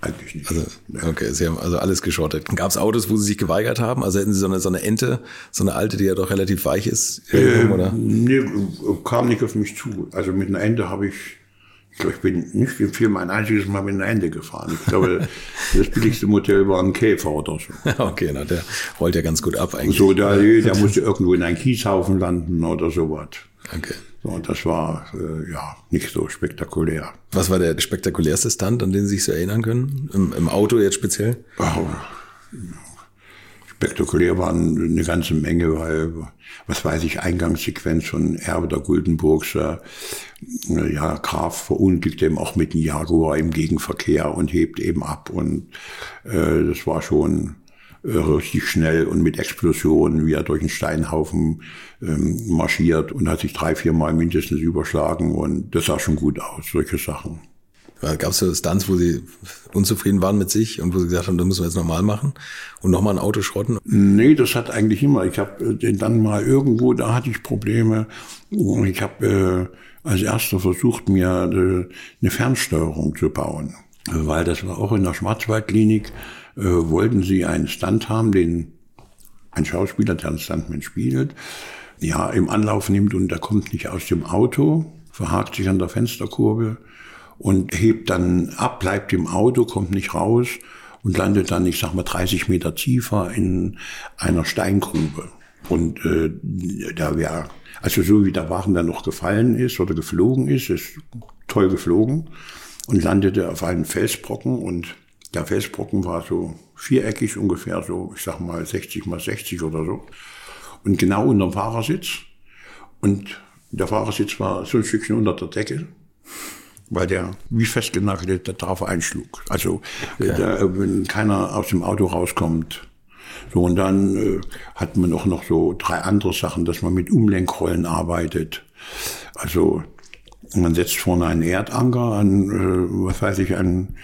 Eigentlich nicht. Also, okay, Sie haben also alles geschrottet. Gab es Autos, wo Sie sich geweigert haben? Also hätten Sie so eine, so eine Ente, so eine alte, die ja doch relativ weich ist? Ähm, oder? Nee, kam nicht auf mich zu. Also mit einer Ente habe ich ich glaube, ich bin nicht im Film ein einziges Mal mit einem Ende gefahren. Ich glaube, das billigste Modell war ein Käfer oder so. *laughs* okay, na, der rollt ja ganz gut ab eigentlich. So, der, der musste irgendwo in einen Kieshaufen landen oder sowas. Okay. So, und das war, äh, ja, nicht so spektakulär. Was war der spektakulärste Stand, an den Sie sich so erinnern können? Im, im Auto jetzt speziell? Oh, spektakulär waren eine ganze Menge, weil, was weiß ich, Eingangssequenz von Erbe der Guldenburgs, äh, ja, Graf verunglückt eben auch mit dem Jaguar im Gegenverkehr und hebt eben ab und äh, das war schon äh, richtig schnell und mit Explosionen, wie er durch einen Steinhaufen ähm, marschiert und hat sich drei, vier Mal mindestens überschlagen und das sah schon gut aus, solche Sachen. Gab es so Stunts, wo Sie unzufrieden waren mit sich und wo Sie gesagt haben, das müssen wir jetzt normal machen und nochmal ein Auto schrotten? Nee, das hat eigentlich immer. Ich habe äh, dann mal irgendwo, da hatte ich Probleme. Ich habe äh, als erster versucht, mir äh, eine Fernsteuerung zu bauen. Weil das war auch in der Schwarzwaldklinik, äh, wollten sie einen Stunt haben, den ein Schauspieler, der einen Stuntman spielt, ja, im Anlauf nimmt und der kommt nicht aus dem Auto, verhakt sich an der Fensterkurbel und hebt dann ab, bleibt im Auto, kommt nicht raus und landet dann, ich sag mal, 30 Meter tiefer in einer Steingrube. Und äh, da wäre, also so wie der Wagen dann noch gefallen ist oder geflogen ist, ist toll geflogen und landete auf einem Felsbrocken und der Felsbrocken war so viereckig ungefähr, so ich sag mal 60 mal 60 oder so. Und genau unter dem Fahrersitz. Und der Fahrersitz war so ein Stückchen unter der Decke weil der wie festgenagelt der Trafo einschlug. Also okay. der, wenn keiner aus dem Auto rauskommt. So und dann äh, hat man auch noch so drei andere Sachen, dass man mit Umlenkrollen arbeitet. Also man setzt vorne einen Erdanker an, äh, was weiß ich, an,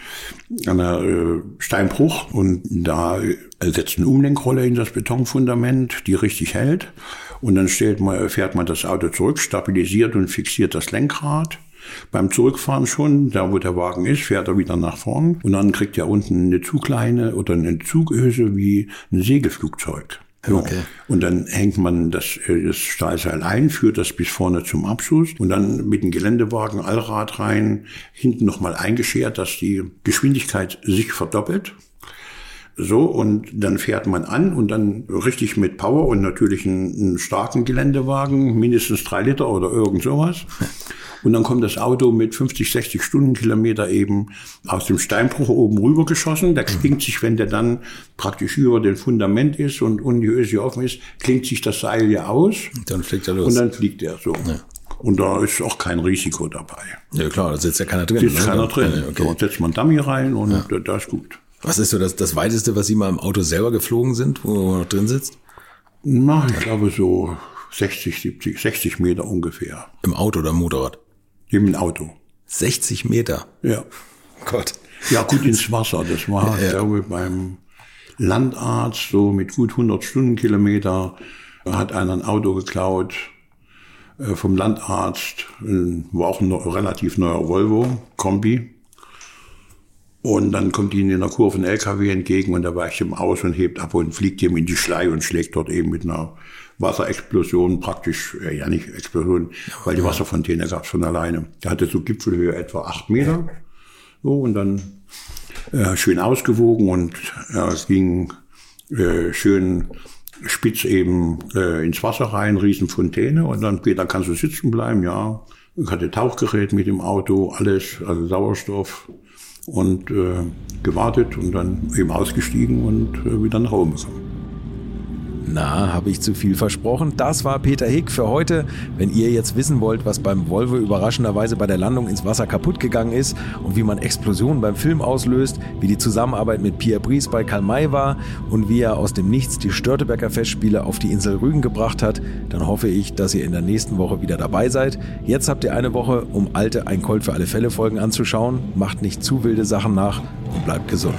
an einer äh, Steinbruch und da äh, setzt eine Umlenkrolle in das Betonfundament, die richtig hält. Und dann stellt man, fährt man das Auto zurück, stabilisiert und fixiert das Lenkrad Beim Zurückfahren schon, da wo der Wagen ist, fährt er wieder nach vorn und dann kriegt er unten eine Zugleine oder eine Zugöse wie ein Segelflugzeug. So. Okay. Und dann hängt man das, äh, das Stahlseil ein, führt das bis vorne zum Abschuss und dann mit dem Geländewagen Allrad rein, hinten nochmal eingeschert, dass die Geschwindigkeit sich verdoppelt. So, und dann fährt man an und dann richtig mit Power und natürlich einen, einen starken Geländewagen, mindestens drei Liter oder irgend sowas. *laughs* Und dann kommt das Auto mit 50, 60 Stundenkilometer eben aus dem Steinbruch oben rüber geschossen. Da klingt sich, wenn der dann praktisch über dem Fundament ist und, und die Öse offen ist, klingt sich das Seil ja aus. Und dann fliegt er los. Und dann fliegt er so. Ja. Und da ist auch kein Risiko dabei. Ja klar, da sitzt ja keiner drin. Sitzt ne? keiner drin. Okay. Da setzt man Dummy rein und ja. da ist gut. Was ist so das, das weiteste, was Sie mal im Auto selber geflogen sind, wo man noch drin sitzt? Na, ich glaube so 60, 70, 60 Meter ungefähr. Im Auto oder im Motorrad? Im Auto. 60 Meter? Ja. Gott. Ja, gut ins Wasser. Das war, ja, ja. glaube beim Landarzt, so mit gut 100 Stundenkilometer, hat einer ein Auto geklaut äh, vom Landarzt. War auch ein relativ neuer Volvo, Kombi. Und dann kommt ihnen in der Kurve ein LKW entgegen und da weicht ihm aus und hebt ab und fliegt ihm in die Schlei und schlägt dort eben mit einer Wasserexplosion praktisch, äh, ja nicht Explosion, weil die Wasserfontäne gab es von alleine. Der hatte so Gipfelhöhe etwa acht Meter. So, und dann äh, schön ausgewogen und äh, es ging äh, schön spitz eben äh, ins Wasser rein, Riesenfontäne und dann, Peter, kannst du sitzen bleiben? Ja. Ich hatte Tauchgerät mit dem Auto, alles, also Sauerstoff und äh, gewartet und dann eben ausgestiegen und äh, wieder nach Hause gekommen. Na, habe ich zu viel versprochen? Das war Peter Hick für heute. Wenn ihr jetzt wissen wollt, was beim Volvo überraschenderweise bei der Landung ins Wasser kaputt gegangen ist und wie man Explosionen beim Film auslöst, wie die Zusammenarbeit mit Pierre Brice bei Karl May war und wie er aus dem Nichts die Störtebecker Festspiele auf die Insel Rügen gebracht hat, dann hoffe ich, dass ihr in der nächsten Woche wieder dabei seid. Jetzt habt ihr eine Woche, um alte Ein Colt für alle Fälle Folgen anzuschauen. Macht nicht zu wilde Sachen nach und bleibt gesund.